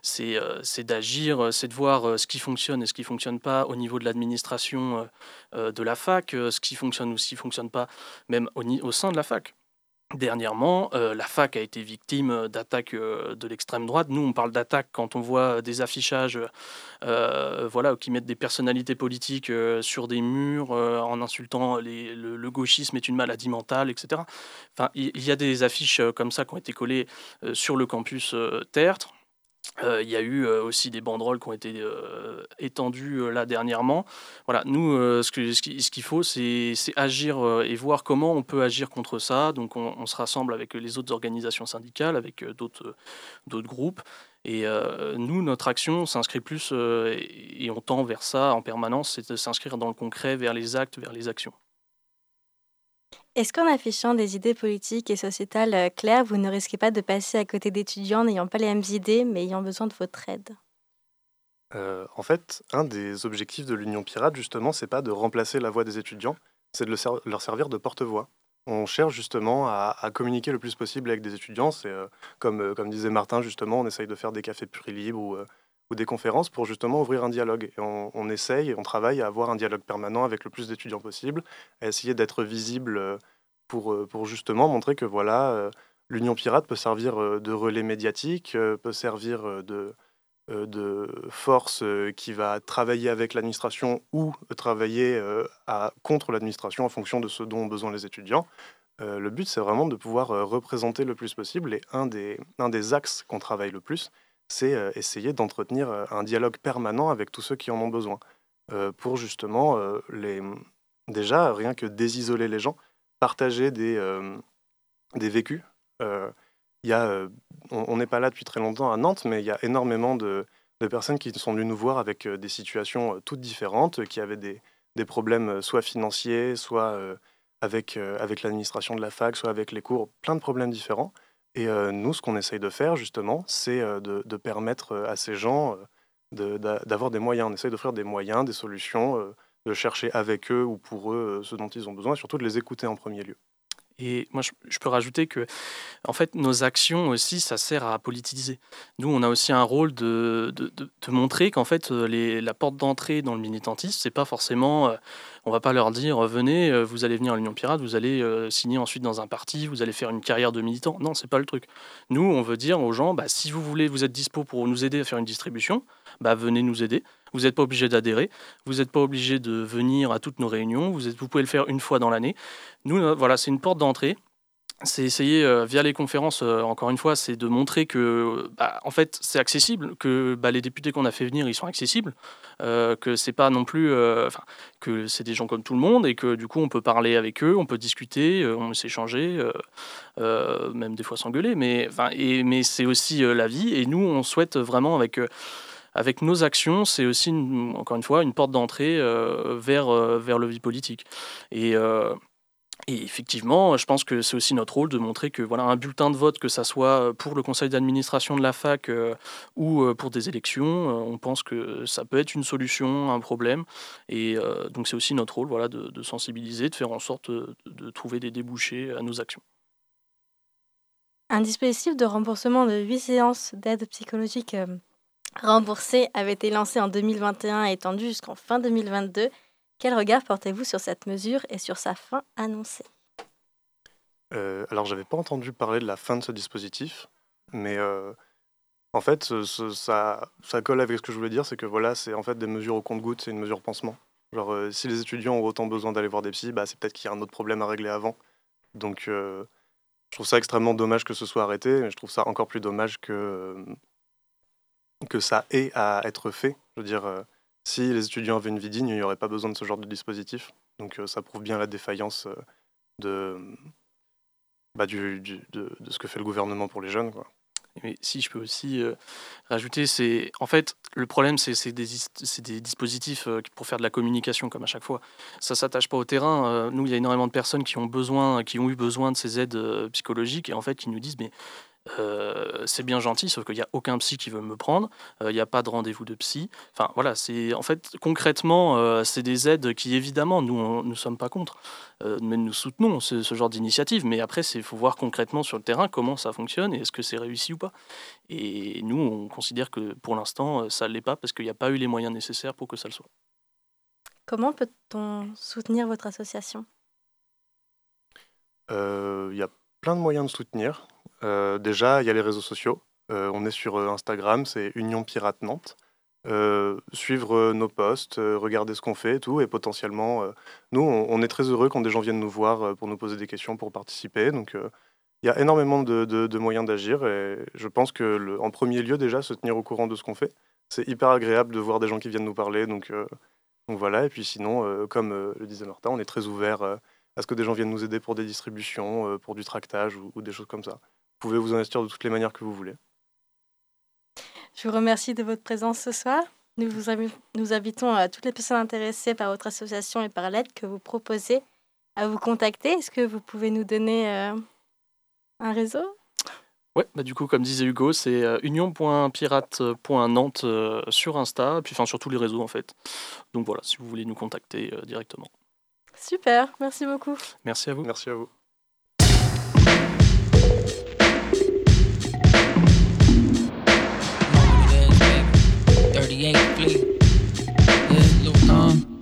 [SPEAKER 13] c'est euh, c'est d'agir, euh, c'est de voir euh, ce qui fonctionne et ce qui fonctionne pas au niveau de l'administration de la fac, ce qui fonctionne ou ce qui fonctionne pas, même au, sein de la fac. Dernièrement, la fac a été victime d'attaques de l'extrême droite. Nous, on parle d'attaques quand on voit des affichages voilà, qui mettent des personnalités politiques sur des murs en insultant le, gauchisme est une maladie mentale, etc. Enfin, il il y, a des affiches comme ça qui ont été collées sur le campus euh, Euh, Il y a eu euh, aussi des banderoles qui ont été euh, étendues là dernièrement. Voilà, nous, ce que- ce qu'il faut, c'est agir et voir comment on peut agir contre ça. Donc, on, se rassemble avec les autres organisations syndicales, avec d'autres groupes. Et nous, notre action s'inscrit plus, et, et on tend vers ça en permanence, c'est de s'inscrire dans le concret, vers les actes, vers les actions.
[SPEAKER 12] Est-ce qu'en affichant des idées politiques et sociétales euh, claires, vous ne risquez pas de passer à côté d'étudiants n'ayant pas les mêmes idées, mais ayant besoin de votre aide?
[SPEAKER 14] Euh, en fait, un des objectifs de l'Union Pirate, justement, c'est pas de remplacer la voix des étudiants, c'est de leur servir de porte-voix. On cherche justement à, communiquer le plus possible avec des étudiants. C'est euh, comme, disait Martin, justement, on essaye de faire des cafés puri libres ou, ou des conférences pour justement ouvrir un dialogue. On, essaye on travaille à avoir un dialogue permanent avec le plus d'étudiants possible, à essayer d'être visible euh, pour, euh, pour justement montrer que voilà, euh, l'Union Pirate peut servir de relais médiatique, peut servir de, force qui va travailler avec l'administration ou travailler à, contre l'administration en fonction de ce dont ont besoin les étudiants. Le but, c'est vraiment de pouvoir représenter le plus possible. Et un des axes qu'on travaille le plus, c'est euh, essayer d'entretenir euh, un dialogue permanent avec tous ceux qui en ont besoin. euh, pour justement, les... déjà, rien que désisoler les gens, partager des, des vécus. Y a, on n'est pas là depuis très longtemps à Nantes, mais il y a énormément de, de personnes qui sont venues nous voir avec des situations toutes différentes, qui avaient des, des problèmes soit financiers, soit avec, avec l'administration de la fac, soit avec les cours, plein de problèmes différents. Et euh, nous, ce qu'on essaye de faire, justement, c'est euh, de, permettre euh, à ces gens d'avoir des moyens. On essaye d'offrir des moyens, des solutions, de chercher avec eux ou pour eux ce dont ils ont besoin, et surtout de les écouter en premier lieu.
[SPEAKER 13] Et moi, je, peux rajouter que, en fait, nos actions aussi, ça sert à politiser. Nous, on a aussi un rôle de, montrer qu'en fait, la porte d'entrée dans le militantisme, c'est pas forcément, on va pas leur dire, euh, venez, euh, vous allez venir à l'Union Pirate, vous allez euh, signer ensuite dans un parti, vous allez faire une carrière de militant. Non, c'est pas le truc. Nous, on veut dire aux gens, bah, si vous voulez, vous êtes dispo pour nous aider à faire une distribution, bah, venez nous aider. Vous n'êtes pas obligé d'adhérer, vous n'êtes pas obligé de venir à toutes nos réunions, vous, êtes, vous pouvez le faire une fois dans l'année. Nous, voilà, c'est une porte d'entrée. C'est essayer, euh, via les conférences, euh, encore une fois, c'est de montrer que, bah, en fait, c'est accessible, que bah, les députés qu'on a fait venir, ils sont accessibles, euh, que c'est pas non plus, que c'est des gens comme tout le monde et que du coup, on peut parler avec eux, on peut discuter, on peut s'échanger, même des fois s'engueuler, mais, c'est aussi la vie. Et nous, on souhaite vraiment avec nos actions, c'est aussi, encore une fois, une porte d'entrée vers, le vie politique. Et, et effectivement, je pense que c'est aussi notre rôle de montrer que voilà, un bulletin de vote, que ça soit pour le conseil d'administration de la fac euh, ou euh, pour des élections, euh, on pense que ça peut être une solution un problème. Et euh, donc c'est aussi notre rôle voilà, de, sensibiliser, de faire en sorte de, trouver des débouchés à nos actions.
[SPEAKER 12] Un dispositif de remboursement de 8 séances d'aide psychologique euh, remboursées avait été lancé en 2021 et étendu jusqu'en fin 2022. Quel regard portez-vous sur cette mesure et sur sa fin annoncée?
[SPEAKER 14] Euh, alors, j'avais pas entendu parler de la fin de ce dispositif, mais euh, en fait, ça, colle avec ce que je voulais dire, c'est que voilà, c'est en fait des mesures au compte-gouttes, c'est une mesure pansement. Genre, euh, si les étudiants ont autant besoin d'aller voir des psys, bah, c'est peut-être qu'il y a un autre problème à régler avant. Donc, euh, je trouve ça extrêmement dommage que ce soit arrêté, mais je trouve ça encore plus dommage que, que ça ait à être fait. Je veux dire, si les étudiants avaient une vie digne, il n'y aurait pas besoin de ce genre de dispositif. Donc, euh, ça prouve bien la défaillance euh, de, bah, du, de, de ce que fait le gouvernement pour les jeunes. Quoi.
[SPEAKER 13] Mais si je peux aussi euh, rajouter, c'est en fait le problème, c'est des, des dispositifs euh, pour faire de la communication comme à chaque fois. Ça s'attache pas au terrain. Nous, il y a énormément de personnes qui ont besoin, qui ont eu besoin de ces aides psychologiques et en fait qui nous disent mais euh, c'est bien gentil, sauf qu'il n'y a aucun psy qui veut me prendre. euh, Il n'y a pas de rendez-vous de psy. Enfin voilà, c'est en fait concrètement, euh, c'est des aides qui évidemment nous ne sommes pas contre, euh, mais nous soutenons ce, ce genre d'initiative. Mais après, il faut voir concrètement sur le terrain comment ça fonctionne et est-ce que c'est réussi ou pas. Et nous, on considère que pour l'instant, ça ne l'est pas parce qu'il n'y a pas eu les moyens nécessaires pour que ça le soit.
[SPEAKER 12] Comment peut-on soutenir votre association?
[SPEAKER 14] Euh, Il y a plein de moyens de soutenir. Euh, déjà, il y a les réseaux sociaux. Euh, on est sur euh, Instagram, c'est Union Pirate Nantes. Suivre nos posts, regarder ce qu'on fait et tout, et potentiellement, nous, on, est très heureux quand des gens viennent nous voir pour nous poser des questions, pour participer. Donc, il y a énormément de, moyens d'agir, et je pense que, en premier lieu, déjà, se tenir au courant de ce qu'on fait. C'est hyper agréable de voir des gens qui viennent nous parler, donc, voilà. Et puis sinon, comme le disait Martin, on est très ouvert à ce que des gens viennent nous aider pour des distributions, pour du tractage ou des choses comme ça. Vous pouvez vous investir de toutes les manières que vous voulez.
[SPEAKER 12] Je vous remercie de votre présence ce soir. Nous vous nous invitons à toutes les personnes intéressées par votre association et par l'aide que vous proposez à vous contacter. Est-ce que vous pouvez nous donner euh, un réseau?
[SPEAKER 13] Ouais, bah du coup, comme disait Hugo, c'est euh, union.pirate.nantes euh, sur Insta, puis enfin sur tous les réseaux en fait. Donc voilà, si vous voulez nous contacter euh, directement.
[SPEAKER 12] Super, merci beaucoup.
[SPEAKER 13] Merci à vous.
[SPEAKER 14] Merci à vous.
[SPEAKER 15] Thirty-eight fleet. Yeah, Lil Don.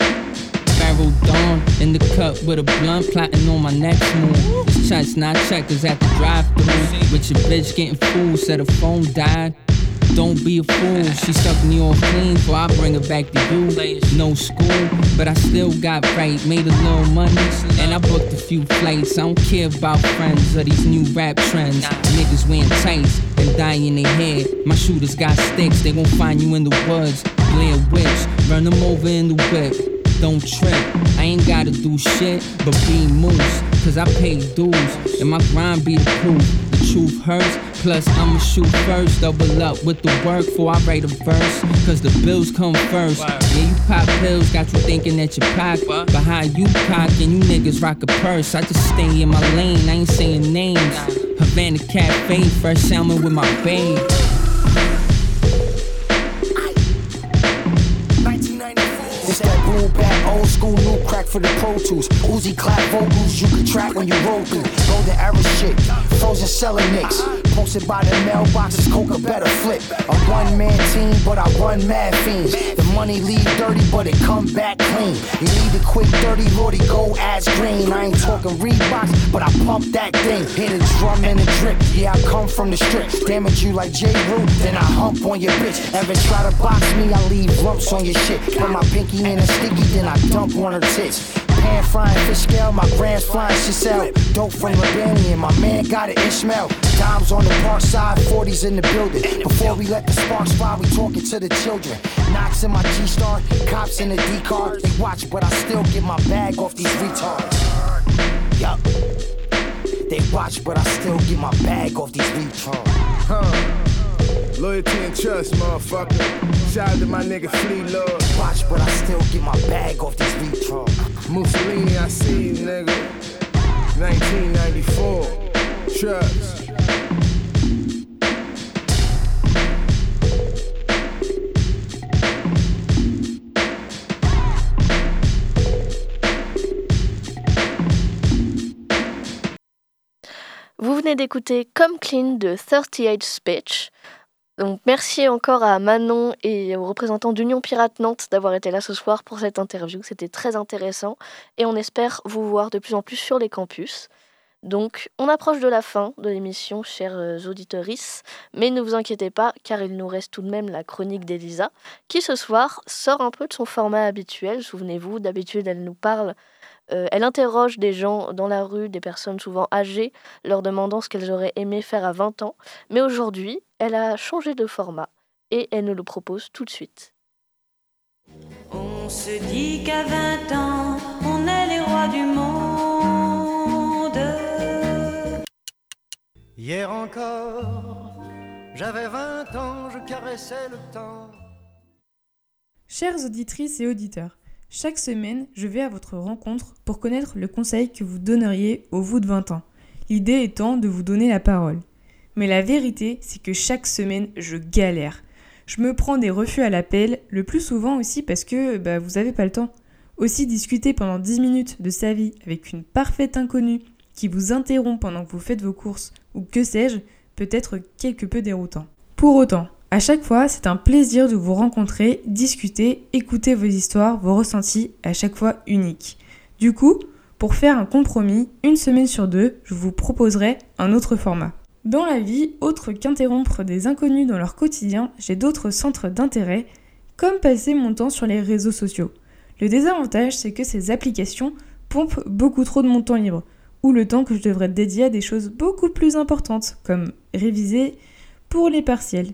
[SPEAKER 15] Barrel Dawn in the cup with a blunt, plotting on my next move. This chut's not checkers at the drive-thru. With your bitch getting fooled, said her phone died. Don't be a fool, she stuck me off clean, so I bring her back to you. No school, but I still got right, made a little money, and I booked a few flights. I don't care about friends or these new rap trends. Niggas wearing tights and dyeing their hair. My shooters got sticks, they gon' find you in the woods. Blair Witch, run them over in the whip. Don't trip, I ain't gotta do shit but be moose. Cause I pay dues, and my grind be the proof. Truth hurts, plus I'ma shoot first. Double up with the work before I write a verse. Cause the bills come first. Yeah, you pop pills, got you thinking that you pack. But how you cock and you niggas rock a purse. I just stay in my lane, I ain't saying names. Havana Cafe, fresh salmon with my babe.
[SPEAKER 16] It's that boom back, old school, new crack for the Pro Tools. Uzi clap vocals, you can track when you roll through. Golden era shit, frozen selling nicks. Posted by the mailboxes, Coca better flip. A one man team, but I run mad fiends. The money leave dirty, but it come back clean. You need a quick dirty, Lordy, go ass green. I ain't talking Reeboks, but I pump that thing. Hit a drum and a drip, yeah, I come from the strip. Damage you like J. Rue, then I hump on your bitch. Ever try to box me, I leave lumps on your shit. Put my pinky in a sticky, then I dump on her tits. Pan frying fish scale, my grand's flying Giselle. Dope from Rebellion, my man got it Ishmael. Dimes on the park side, 40s in the building. Before we let the sparks fly, we talking to the children. Knocks in my G-Star, cops in the D-car. They watch, but I still get my bag off these retards. Yup. They watch, but I still get my bag off these retards.
[SPEAKER 17] Huh. Loyalty and trust, motherfucker. Shout out to my nigga Flea Lord.
[SPEAKER 16] Watch, but I still get my bag off these retards.
[SPEAKER 17] Mussolini, I see you, nigga. 1994. Trust.
[SPEAKER 2] Vous venez d'écouter Come Clean de 38 Speech. Donc merci encore à Manon et aux représentants d'Union Pirate Nantes d'avoir été là ce soir pour cette interview. C'était très intéressant et on espère vous voir de plus en plus sur les campus. Donc, on approche de la fin de l'émission, chers euh, auditorices, mais ne vous inquiétez pas, car il nous reste tout de même la chronique d'Elisa, qui ce soir sort un peu de son format habituel. Souvenez-vous, d'habitude, elle nous parle, euh, elle interroge des gens dans la rue, des personnes souvent âgées, leur demandant ce qu'elles auraient aimé faire à 20 ans. Mais aujourd'hui, elle a changé de format et elle nous le propose tout de suite.
[SPEAKER 18] On se dit qu'à 20 ans, on est les rois du monde.
[SPEAKER 19] Hier encore, j'avais 20 ans, je caressais le temps.
[SPEAKER 20] Chères auditrices et auditeurs, chaque semaine, je vais à votre rencontre pour connaître le conseil que vous donneriez au vous de 20 ans. L'idée étant de vous donner la parole. Mais la vérité, c'est que chaque semaine, je galère. Je me prends des refus à l'appel, le plus souvent aussi parce que bah, vous n'avez pas le temps. Aussi, discuter pendant 10 minutes de sa vie avec une parfaite inconnue qui vous interrompt pendant que vous faites vos courses ou que sais-je, peut être quelque peu déroutant. Pour autant, à chaque fois, c'est un plaisir de vous rencontrer, discuter, écouter vos histoires, vos ressentis, à chaque fois uniques. Du coup, pour faire un compromis, une semaine sur deux, je vous proposerai un autre format. Dans la vie, autre qu'interrompre des inconnus dans leur quotidien, j'ai d'autres centres d'intérêt, comme passer mon temps sur les réseaux sociaux. Le désavantage, c'est que ces applications pompent beaucoup trop de mon temps libre, ou le temps que je devrais dédier à des choses beaucoup plus importantes, comme réviser pour les partiels,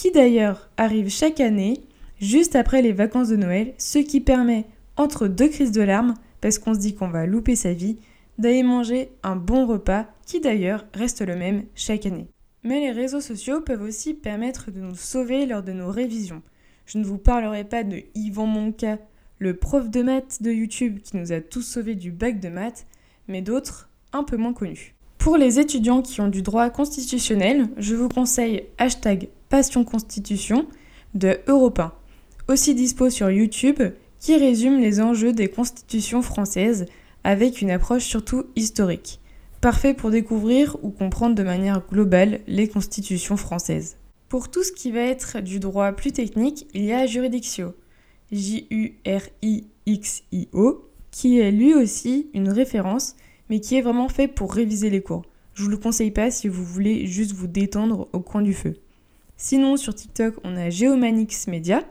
[SPEAKER 20] qui d'ailleurs arrivent chaque année, juste après les vacances de Noël, ce qui permet, entre deux crises de larmes, parce qu'on se dit qu'on va louper sa vie, d'aller manger un bon repas, qui d'ailleurs reste le même chaque année. Mais les réseaux sociaux peuvent aussi permettre de nous sauver lors de nos révisions. Je ne vous parlerai pas de Yvan Monca, le prof de maths de YouTube qui nous a tous sauvés du bac de maths, mais d'autres un peu moins connus. Pour les étudiants qui ont du droit constitutionnel, je vous conseille hashtag Passion Constitution de Europe 1, aussi dispo sur YouTube, qui résume les enjeux des constitutions françaises avec une approche surtout historique. Parfait pour découvrir ou comprendre de manière globale les constitutions françaises. Pour tout ce qui va être du droit plus technique, il y a Juridictio, J-U-R-I-X-I-O, qui est lui aussi une référence, mais qui est vraiment fait pour réviser les cours. Je vous le conseille pas si vous voulez juste vous détendre au coin du feu. Sinon, sur TikTok, on a Geomanix Media,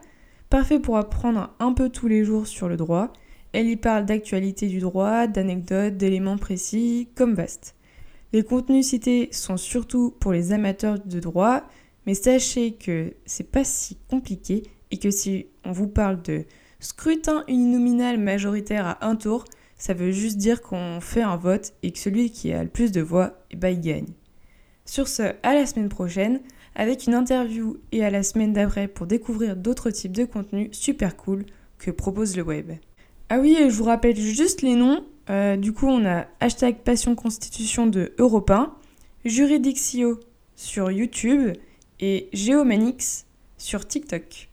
[SPEAKER 20] parfait pour apprendre un peu tous les jours sur le droit. Elle y parle d'actualité du droit, d'anecdotes, d'éléments précis, comme vaste. Les contenus cités sont surtout pour les amateurs de droit, mais sachez que c'est pas si compliqué et que si on vous parle de scrutin uninominal majoritaire à un tour, ça veut juste dire qu'on fait un vote et que celui qui a le plus de voix, eh ben, il gagne. Sur ce, à la semaine prochaine, avec une interview et à la semaine d'après pour découvrir d'autres types de contenus super cool que propose le web. Ah oui, je vous rappelle juste les noms. Euh, du coup, on a hashtag Passion Constitution de Europe 1, Juridictio sur YouTube et Geomanix sur TikTok.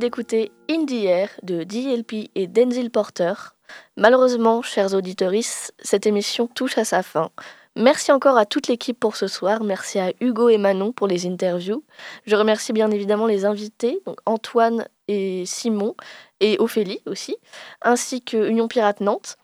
[SPEAKER 2] D'écouter In the Air de DLP et Denzil Porter. Malheureusement, chers auditeurs, cette émission touche à sa fin. Merci encore à toute l'équipe pour ce soir. Merci à Hugo et Manon pour les interviews. Je remercie bien évidemment les invités, donc Antoine et Simon, et Ophélie aussi, ainsi que Union Pirate Nantes.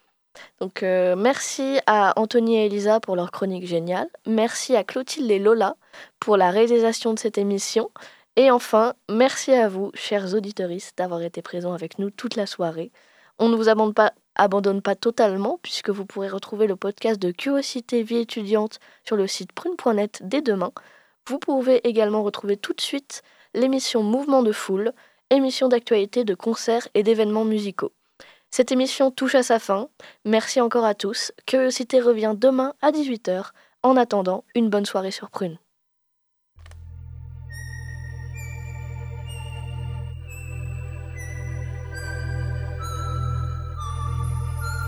[SPEAKER 2] Donc euh, merci à Anthony et Elisa pour leur chronique géniale. Merci à Clotilde et Lola pour la réalisation de cette émission. Et enfin, merci à vous, chers auditeurs, d'avoir été présents avec nous toute la soirée. On ne vous abandonne pas, abandonne pas totalement, puisque vous pourrez retrouver le podcast de Curiosité Vie étudiante sur le site prune.net dès demain. Vous pouvez également retrouver tout de suite l'émission Mouvement de foule, émission d'actualité, de concerts et d'événements musicaux. Cette émission touche à sa fin. Merci encore à tous. Curiosité revient demain à 18h. En attendant, une bonne soirée sur Prune.